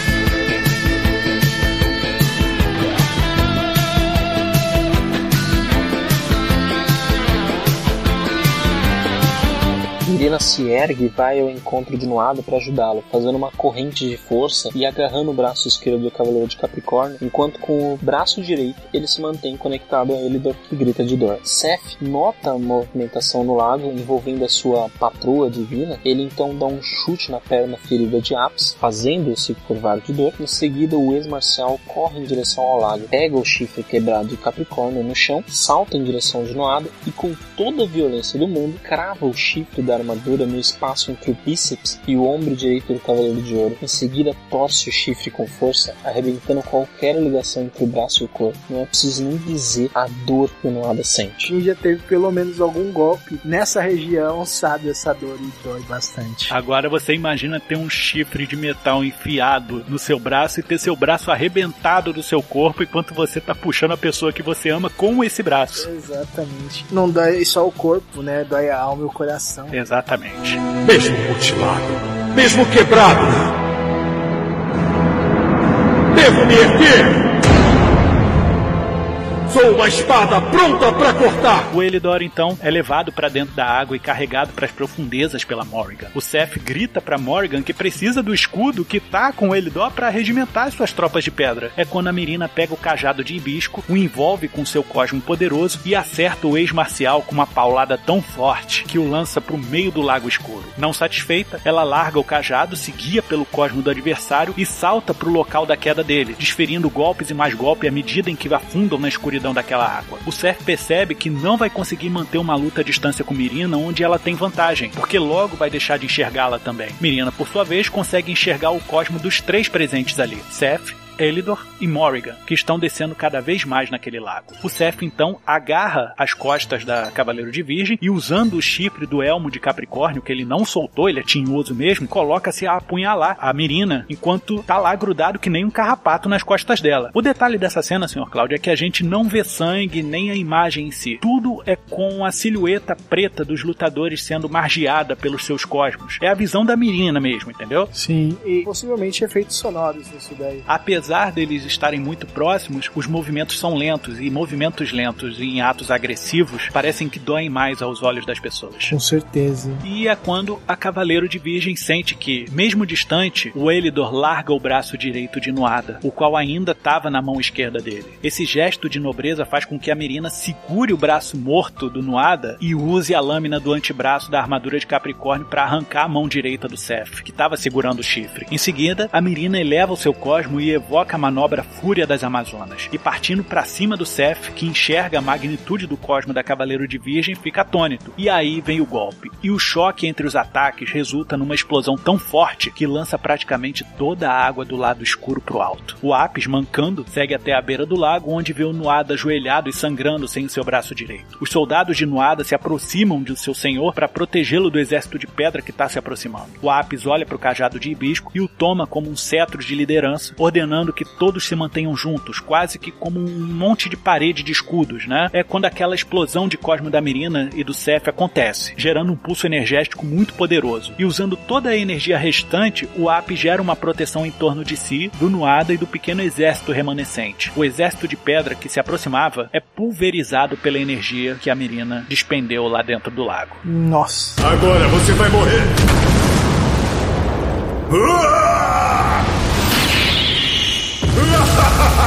Irina se ergue e vai ao encontro de Noada para ajudá-lo, fazendo uma corrente de força e agarrando o braço esquerdo do Cavaleiro de Capricórnio, enquanto com o braço direito ele se mantém conectado a Elidor, que grita de dor. Seth nota a movimentação no lago envolvendo a sua patroa divina, ele então dá um chute na perna ferida de Apis, fazendo-o se curvar de dor. Em seguida, o ex-marcial corre em direção ao lago, pega o chifre quebrado de Capricórnio no chão, salta em direção de Noada e com toda a violência do mundo, crava o chifre da armadura no espaço entre o bíceps e o ombro direito do Cavaleiro de Ouro. Em seguida, torce o chifre com força, arrebentando qualquer ligação entre o braço e o corpo. Não é preciso nem dizer a dor que o Noada sente. Quem já teve pelo menos algum golpe nessa região sabe essa dor e dói bastante. Agora você imagina ter um chifre de metal enfiado no seu braço e ter seu braço arrebentado do seu corpo enquanto você tá puxando a pessoa que você ama com esse braço. Exatamente. Não dói só o corpo, né? Dói a alma e o coração. Exatamente. Mesmo mutilado, mesmo quebrado, devo me erguer. Sou uma espada pronta para cortar. O Elidor então é levado para dentro da água e carregado para as profundezas pela Morrigan. O Seth grita para Morrigan que precisa do escudo que tá com o Elidor para regimentar suas tropas de pedra. É quando a Mirina pega o cajado de hibisco, o envolve com seu cosmo poderoso e acerta o ex-marcial com uma paulada tão forte que o lança para o meio do lago escuro. Não satisfeita, ela larga o cajado, se guia pelo cosmo do adversário e salta para o local da queda dele, desferindo golpes e mais golpes à medida em que afundam na escuridão daquela água. O Seth percebe que não vai conseguir manter uma luta à distância com Mirina onde ela tem vantagem, porque logo vai deixar de enxergá-la também. Mirina, por sua vez, consegue enxergar o cosmo dos três presentes ali: Seth, Elidor e Morrigan, que estão descendo cada vez mais naquele lago. O Seth então agarra as costas da Cavaleiro de Virgem e usando o chifre do elmo de Capricórnio, que ele não soltou, ele é tinhoso mesmo, coloca-se a apunhalar a Mirina enquanto tá lá grudado que nem um carrapato nas costas dela. O detalhe dessa cena, senhor Cláudio, é que a gente não vê sangue nem a imagem em si. Tudo é com a silhueta preta dos lutadores sendo margeada pelos seus cosmos. É a visão da Mirina mesmo, entendeu? Sim, e possivelmente efeitos sonoros nisso daí. Apesar deles estarem muito próximos, os movimentos são lentos e movimentos lentos em atos agressivos parecem que doem mais aos olhos das pessoas. Com certeza. E é quando a Cavaleiro de Virgem sente que, mesmo distante, o Elidor larga o braço direito de Nuada, o qual ainda estava na mão esquerda dele. Esse gesto de nobreza faz com que a Mirina segure o braço morto do Nuada e use a lâmina do antebraço da armadura de Capricórnio para arrancar a mão direita do Seth, que estava segurando o chifre. Em seguida, a Mirina eleva o seu cosmo e evoca a manobra Fúria das Amazonas. E partindo para cima do Seth, que enxerga a magnitude do cosmo da Cavaleiro de Virgem, fica atônito. E aí vem o golpe. E o choque entre os ataques resulta numa explosão tão forte que lança praticamente toda a água do lado escuro pro alto. O Apis, mancando, segue até a beira do lago, onde vê o Nuada ajoelhado e sangrando sem seu braço direito. Os soldados de Nuada se aproximam de seu senhor para protegê-lo do exército de pedra que está se aproximando. O Apis olha para o cajado de hibisco e o toma como um cetro de liderança, ordenando que todos se mantenham juntos, quase que como um monte de parede de escudos, né? É quando aquela explosão de Cosmo da Mirina e do Cef acontece, gerando um pulso energético muito poderoso. E usando toda a energia restante, o Apis gera uma proteção em torno de si, do Nuada e do pequeno exército remanescente. O exército de pedra que se aproximava é pulverizado pela energia que a Mirina despendeu lá dentro do lago. Nossa. Agora você vai morrer!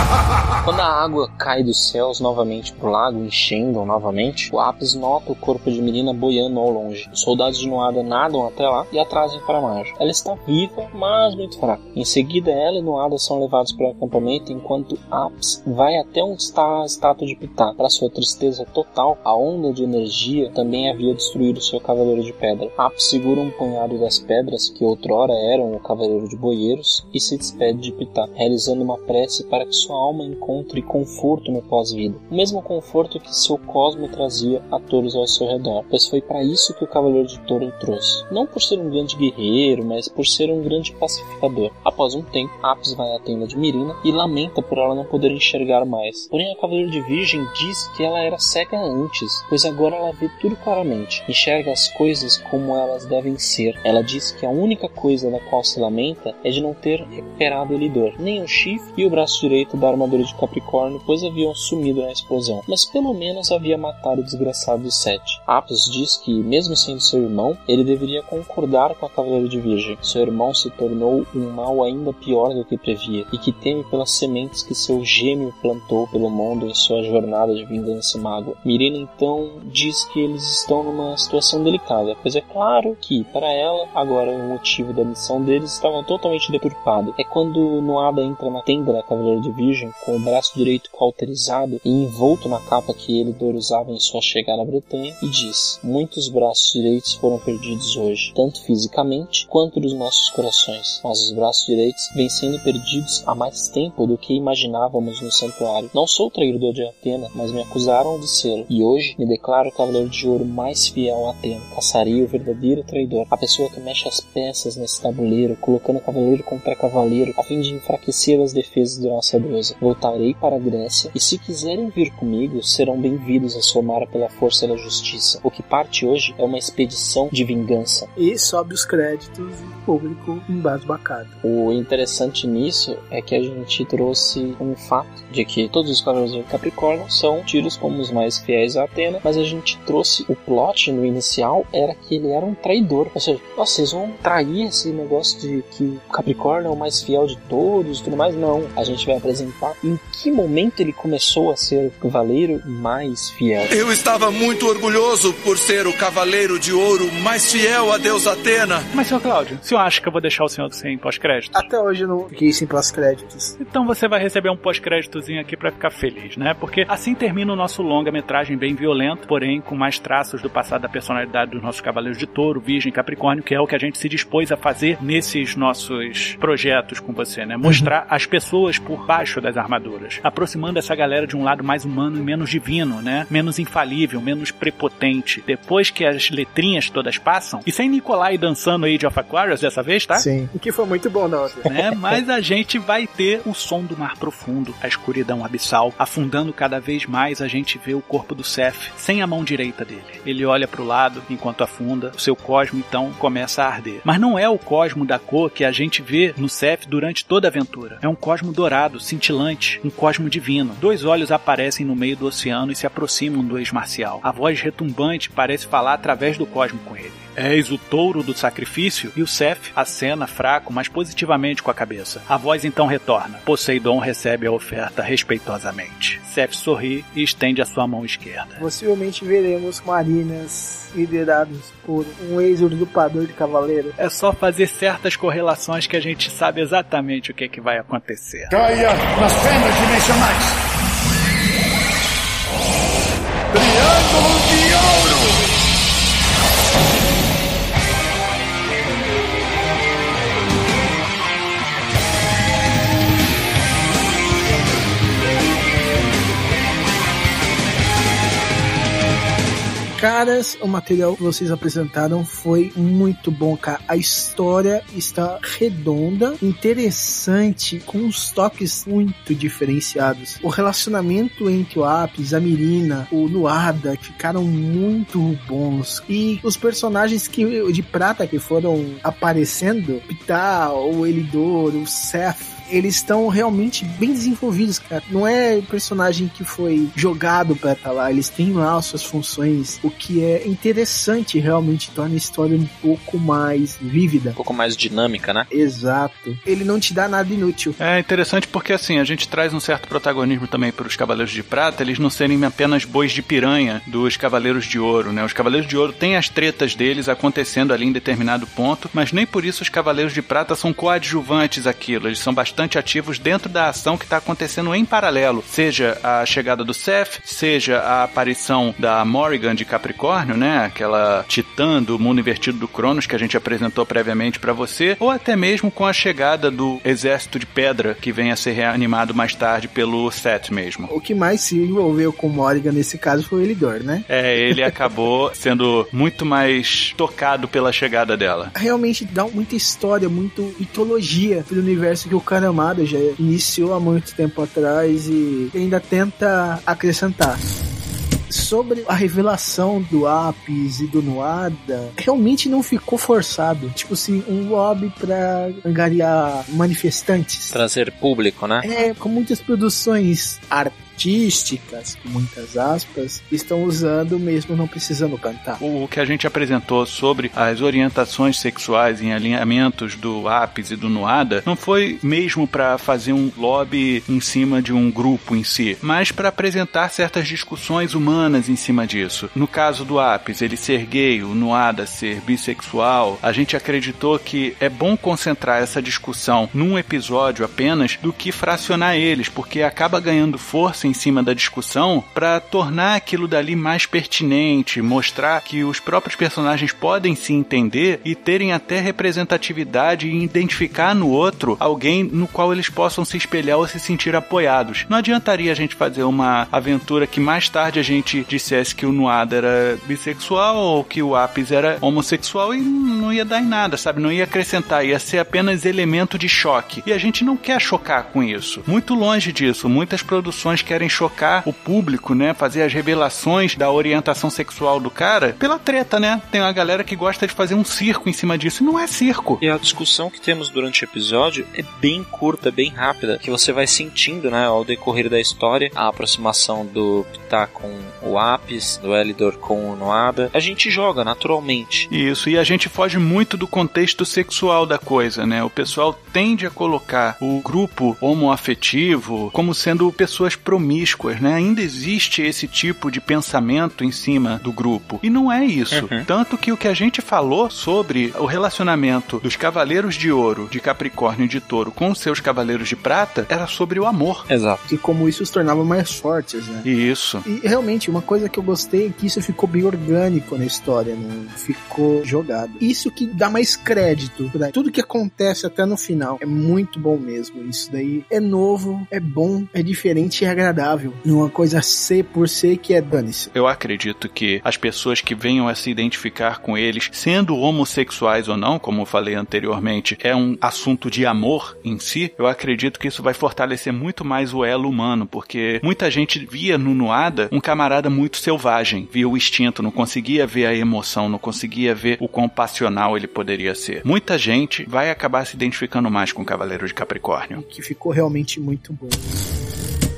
ha ha ha! Quando a água cai dos céus novamente pro lago, enchendo novamente, o Apis nota o corpo de Mirina boiando ao longe. Os soldados de Noada nadam até lá e atrasam para a margem. Ela está viva, mas muito fraca. Em seguida, ela e Noada são levados para o acampamento, enquanto Apis vai até onde está a estátua de Pitá. Para sua tristeza total, a onda de energia também havia destruído seu cavaleiro de pedra. Apis segura um punhado das pedras que outrora eram o cavaleiro de boieiros e se despede de Pitá, realizando uma prece para que sua alma encontre conforto no pós-vida, o mesmo conforto que seu cosmo trazia a todos ao seu redor, pois foi para isso que o Cavaleiro de Touro trouxe. Não por ser um grande guerreiro, mas por ser um grande pacificador. Após um tempo, Apis vai à tenda de Mirina e lamenta por ela não poder enxergar mais. Porém, a Cavaleiro de Virgem diz que ela era cega antes, pois agora ela vê tudo claramente, enxerga as coisas como elas devem ser. Ela diz que a única coisa da qual se lamenta é de não ter recuperado Elidor, nem o chifre e o braço direito da armadura de Capricórnio, pois haviam sumido na explosão, mas pelo menos havia matado o desgraçado de Sete. Apis diz que, mesmo sendo seu irmão, ele deveria concordar com a Cavaleiro de Virgem. Seu irmão se tornou um mal ainda pior do que previa, e que teme pelas sementes que seu gêmeo plantou pelo mundo em sua jornada de vingança e mágoa. Mirina então diz que eles estão numa situação delicada, pois é claro que, para ela, agora o motivo da missão deles estava totalmente deturpado. É quando Noada entra na tenda da Cavaleiro de Virgem com o braço direito cauterizado e envolto na capa que Elidor usava em sua chegada à Bretanha e diz: Muitos braços direitos foram perdidos hoje, tanto fisicamente quanto dos nossos corações. Mas os braços direitos vêm sendo perdidos há mais tempo do que imaginávamos no santuário. Não sou traidor de Atena, mas me acusaram de ser, e hoje me declaro o cavaleiro de ouro mais fiel a Atena. Caçaria o verdadeiro traidor, a pessoa que mexe as peças nesse tabuleiro, colocando cavaleiro contra cavaleiro, a fim de enfraquecer as defesas de nossa deusa. Voltarei para a Grécia, e se quiserem vir comigo, serão bem-vindos a somar pela força da justiça. O que parte hoje é uma expedição de vingança. E sobe os créditos e público embasbacado. O interessante nisso é que a gente trouxe um fato de que todos os cavaleiros de Capricórnio são tidos como os mais fiéis a Atena, mas a gente trouxe o plot no inicial era que ele era um traidor. Ou seja, nossa, vocês vão trair esse negócio de que o Capricórnio é o mais fiel de todos e tudo mais? Não. A gente vai apresentar em que momento ele começou a ser o cavaleiro mais fiel. Eu estava muito orgulhoso por ser o cavaleiro de ouro mais fiel a Deus Atena. Mas, senhor Cláudio, o senhor acha que eu vou deixar o senhor sem pós-crédito? Até hoje eu não fiquei sem pós-créditos. Então você vai receber um pós-créditozinho aqui pra ficar feliz, né? Porque assim termina o nosso longa-metragem bem violento, porém com mais traços do passado da personalidade dos nossos cavaleiros de touro, virgem, capricórnio, que é o que a gente se dispôs a fazer nesses nossos projetos com você, né? Mostrar as pessoas por baixo das armaduras, aproximando essa galera de um lado mais humano e menos divino, né? Menos infalível, menos prepotente. Depois que as letrinhas todas passam, e sem Nicolai dançando Age of Aquarius dessa vez, tá? Sim. O que foi muito bom na outra. né? Mas a gente vai ter o som do mar profundo, a escuridão abissal, afundando cada vez mais. A gente vê o corpo do Seth sem a mão direita dele. Ele olha para o lado enquanto afunda. O seu cosmo então começa a arder. Mas não é o cosmo da cor que a gente vê no Seth durante toda a aventura. É um cosmo dourado, cintilante, um cosmo divino. Dois olhos aparecem no meio do oceano e se aproximam do ex-marcial. A voz retumbante parece falar através do cosmo com ele. És o touro do sacrifício? E o Seth acena fraco, mas positivamente com a cabeça. A voz então retorna. Poseidon recebe a oferta respeitosamente. Seth sorri e estende a sua mão esquerda. Possivelmente veremos marinas liderados por um ex-usurpador de cavaleiro. É só fazer certas correlações que a gente sabe exatamente o que, que vai acontecer. Caia nas fendas dimensionais. Triângulo de ouro. Caras, o material que vocês apresentaram foi muito bom, cara. A história está redonda, interessante, com uns toques muito diferenciados. O relacionamento entre o Apis, a Mirina, o Nuada ficaram muito bons. E os personagens que, de prata que foram aparecendo, Ptah, o Elidor, o Seth, eles estão realmente bem desenvolvidos, cara. Não é personagem que foi jogado pra estar lá, eles têm lá as suas funções, o que é interessante realmente torna a história um pouco mais vívida. Um pouco mais dinâmica, né? Exato. Ele não te dá nada inútil. É interessante porque assim, a gente traz um certo protagonismo também para os Cavaleiros de Prata, eles não serem apenas bois de piranha dos Cavaleiros de Ouro, né? Os Cavaleiros de Ouro têm as tretas deles acontecendo ali em determinado ponto, mas nem por isso os Cavaleiros de Prata são coadjuvantes aquilo, eles são bastante ativos dentro da ação que está acontecendo em paralelo, seja a chegada do Seth, seja a aparição da Morrigan de Capricórnio, né? Aquela titã do mundo invertido do Cronos que a gente apresentou previamente para você, ou até mesmo com a chegada do exército de pedra que vem a ser reanimado mais tarde pelo Seth mesmo. O que mais se envolveu com Morrigan nesse caso foi o Elidor, né? É, ele acabou sendo muito mais tocado pela chegada dela. Realmente dá muita história, muito mitologia pro universo que o Karamada já iniciou há muito tempo atrás e ainda tenta acrescentar sobre a revelação do Apis e do Noada, realmente não ficou forçado. Tipo assim, um lobby pra angariar manifestantes. Trazer público, né? É, com muitas produções artísticas, muitas aspas, estão usando mesmo não precisando cantar. O que a gente apresentou sobre as orientações sexuais em alinhamentos do Apis e do Noada não foi mesmo para fazer um lobby em cima de um grupo em si, mas para apresentar certas discussões humanas em cima disso. No caso do Apis, ele ser gay, o Noada ser bissexual, a gente acreditou que é bom concentrar essa discussão num episódio apenas do que fracionar eles, porque acaba ganhando força em cima da discussão para tornar aquilo dali mais pertinente, mostrar que os próprios personagens podem se entender e terem até representatividade e identificar no outro alguém no qual eles possam se espelhar ou se sentir apoiados. Não adiantaria a gente fazer uma aventura que mais tarde a gente dissesse que o Nuada era bissexual ou que o Apis era homossexual e não ia dar em nada, sabe? Não ia acrescentar, ia ser apenas elemento de choque. E a gente não quer chocar com isso. Muito longe disso. Muitas produções querem querem chocar o público, né? Fazer as revelações da orientação sexual do cara pela treta, né? Tem uma galera que gosta de fazer um circo em cima disso. E não é circo. E a discussão que temos durante o episódio é bem curta, bem rápida, que você vai sentindo, né, ao decorrer da história, a aproximação do Ptah com o Apis, do Elidor com o Noada. A gente joga naturalmente. Isso, e a gente foge muito do contexto sexual da coisa, né? O pessoal tende a colocar o grupo homoafetivo como sendo pessoas promíscuas, né? Ainda existe esse tipo de pensamento em cima do grupo. E não é isso. Uhum. Tanto que o que a gente falou sobre o relacionamento dos Cavaleiros de Ouro, de Capricórnio e de Touro com os seus Cavaleiros de Prata era sobre o amor. Exato. E como isso os tornava mais fortes, né? Isso. E realmente, uma coisa que eu gostei é que isso ficou bem orgânico na história, não ficou jogado. Isso que dá mais crédito pra tudo que acontece até no final. É muito bom mesmo. Isso daí é novo, é bom, é diferente e é agradável. É uma coisa ser por ser que é dane-se. Eu acredito que as pessoas que venham a se identificar com eles, sendo homossexuais ou não, como eu falei anteriormente, é um assunto de amor em si, eu acredito que isso vai fortalecer muito mais o elo humano, porque muita gente via no Nuada um camarada muito selvagem, via o instinto, não conseguia ver a emoção, não conseguia ver o quão passional ele poderia ser. Muita gente vai acabar se identificando mais com o Cavaleiro de Capricórnio. Que ficou realmente muito bom.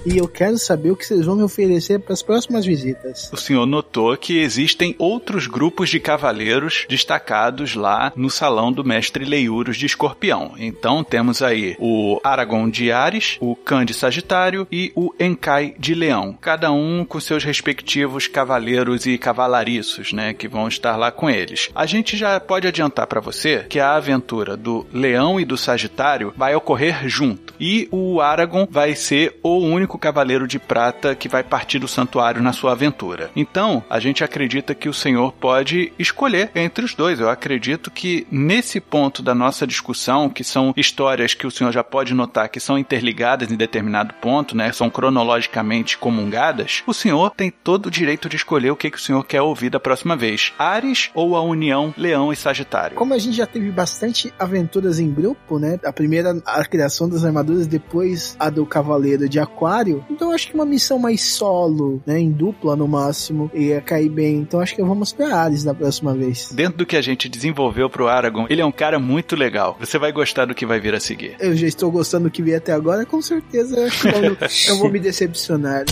E eu quero saber o que vocês vão me oferecer para as próximas visitas. O senhor notou que existem outros grupos de cavaleiros destacados lá no salão do mestre Leiuros de Escorpião. Então temos aí o Aragorn de Ares, o Khan de Sagitário e o Enkai de Leão. Cada um com seus respectivos cavaleiros e cavalariços, né, que vão estar lá com eles. A gente já pode adiantar para você que a aventura do Leão e do Sagitário vai ocorrer junto. E o Aragorn vai ser o único cavaleiro de prata que vai partir do santuário na sua aventura. Então, a gente acredita que o Senhor pode escolher entre os dois. Eu acredito que nesse ponto da nossa discussão, que são histórias que o Senhor já pode notar que são interligadas em determinado ponto, né? São cronologicamente comungadas, o Senhor tem todo o direito de escolher o que, que o Senhor quer ouvir da próxima vez. Ares ou a união Leão e Sagitário. Como a gente já teve bastante aventuras em grupo, né? A primeira, a criação das armaduras, depois a do Cavaleiro de Aquário. Então acho que uma missão mais solo, né? Em dupla no máximo, ia cair bem. Então acho que vamos pra Ares na próxima vez. Dentro do que a gente desenvolveu pro Aragorn, ele é um cara muito legal. Você vai gostar do que vai vir a seguir. Eu já estou gostando do que vi até agora, com certeza eu acho que eu, eu vou me decepcionar.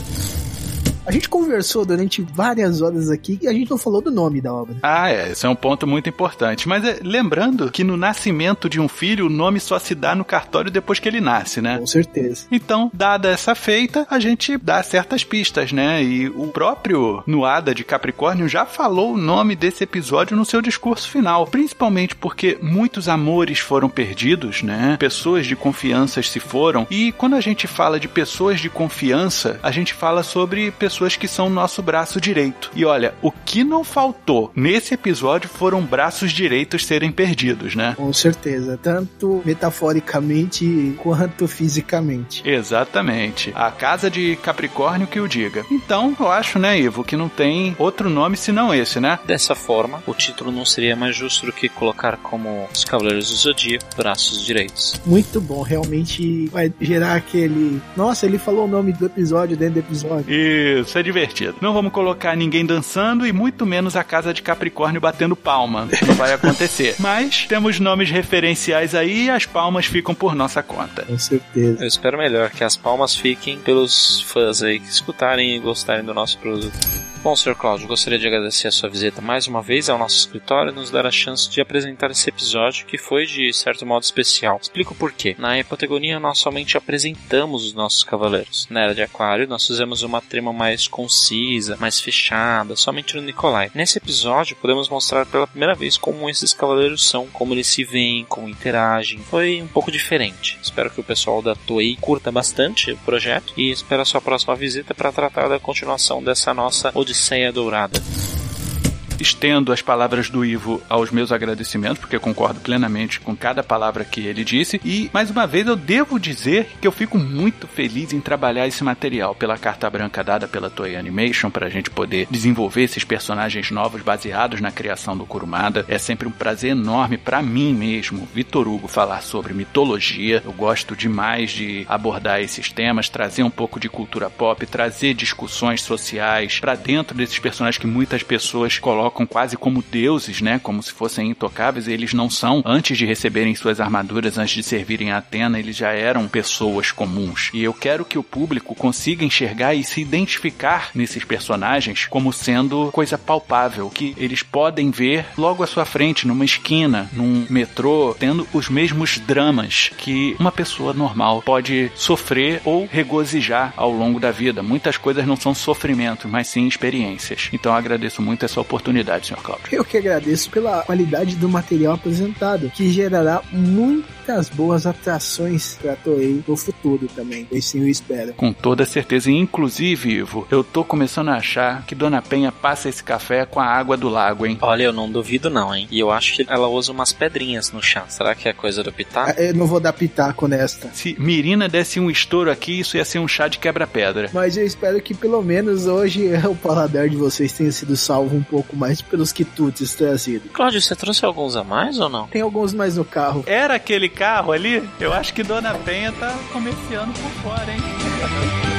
A gente conversou durante várias horas aqui e a gente não falou do nome da obra. Ah, é, esse é um ponto muito importante. Mas é, lembrando que no nascimento de um filho, o nome só se dá no cartório depois que ele nasce, né? Com certeza. Então, dada essa feita, a gente dá certas pistas, né? E o próprio Nuada de Capricórnio já falou o nome desse episódio no seu discurso final, principalmente porque muitos amores foram perdidos, né? Pessoas de confiança se foram. E quando a gente fala de pessoas de confiança, a gente fala sobre pessoas que são nosso braço direito. E olha, o que não faltou nesse episódio foram braços direitos serem perdidos, né? Com certeza, tanto metaforicamente quanto fisicamente. Exatamente. A casa de Capricórnio que o diga. Então, eu acho, né, Ivo, que não tem outro nome senão esse, né? Dessa forma, o título não seria mais justo do que colocar como os Cavaleiros do Zodíaco, braços direitos. Muito bom, realmente vai gerar aquele. Nossa, ele falou o nome do episódio dentro do episódio. Isso, é divertido. Não vamos colocar ninguém dançando e muito menos a casa de Capricórnio batendo palma. Não vai acontecer. Mas temos nomes referenciais aí e as palmas ficam por nossa conta. Com certeza. Eu espero melhor que as palmas fiquem pelos fãs aí que escutarem e gostarem do nosso produto. Bom, Sr. Cláudio, gostaria de agradecer a sua visita mais uma vez ao nosso escritório e nos dar a chance de apresentar esse episódio que foi de certo modo especial. Explico por quê. Na Epotegonia nós somente apresentamos os nossos cavaleiros. Na Era de Aquário nós fizemos uma trama mais concisa, mais fechada, somente no Nicolai. Nesse episódio podemos mostrar pela primeira vez como esses cavaleiros são, como eles se veem, como interagem. Foi um pouco diferente. Espero que o pessoal da Toei curta bastante o projeto e espero a sua próxima visita para tratar da continuação dessa nossa Odisseia Dourada. Estendo as palavras do Ivo aos meus agradecimentos, porque concordo plenamente com cada palavra que ele disse. E, mais uma vez, eu devo dizer que eu fico muito feliz em trabalhar esse material pela carta branca dada pela Toei Animation para a gente poder desenvolver esses personagens novos baseados na criação do Kurumada. É sempre um prazer enorme para mim mesmo, Vitor Hugo, falar sobre mitologia. Eu gosto demais de abordar esses temas, trazer um pouco de cultura pop, trazer discussões sociais para dentro desses personagens que muitas pessoas colocam quase como deuses, né? Como se fossem intocáveis. E eles não são. Antes de receberem suas armaduras, antes de servirem a Atena, eles já eram pessoas comuns. E eu quero que o público consiga enxergar e se identificar nesses personagens como sendo coisa palpável, que eles podem ver logo à sua frente, numa esquina, num metrô, tendo os mesmos dramas que uma pessoa normal pode sofrer ou regozijar ao longo da vida. Muitas coisas não são sofrimentos, mas sim experiências. Então agradeço muito essa oportunidade, senhor Cláudio. Eu que agradeço pela qualidade do material apresentado, que gerará muitas boas atrações para Toei no futuro também. Assim eu espero. Com toda certeza. E, inclusive, Ivo, eu tô começando a achar que Dona Penha passa esse café com a água do lago, hein? Olha, eu não duvido não, hein? E eu acho que ela usa umas pedrinhas no chá. Será que é coisa do pitaco? Ah, Eu não vou dar pitaco nesta. Se Mirina desse um estouro aqui, isso ia ser um chá de quebra-pedra. Mas eu espero que pelo menos hoje o paladar de vocês tenha sido salvo um pouco mais pelos quitutes trazidos. Cláudio, você trouxe alguns a mais ou não? Tem alguns mais no carro. Era aquele carro ali? Eu acho que Dona Penha tá comerciando por fora, hein?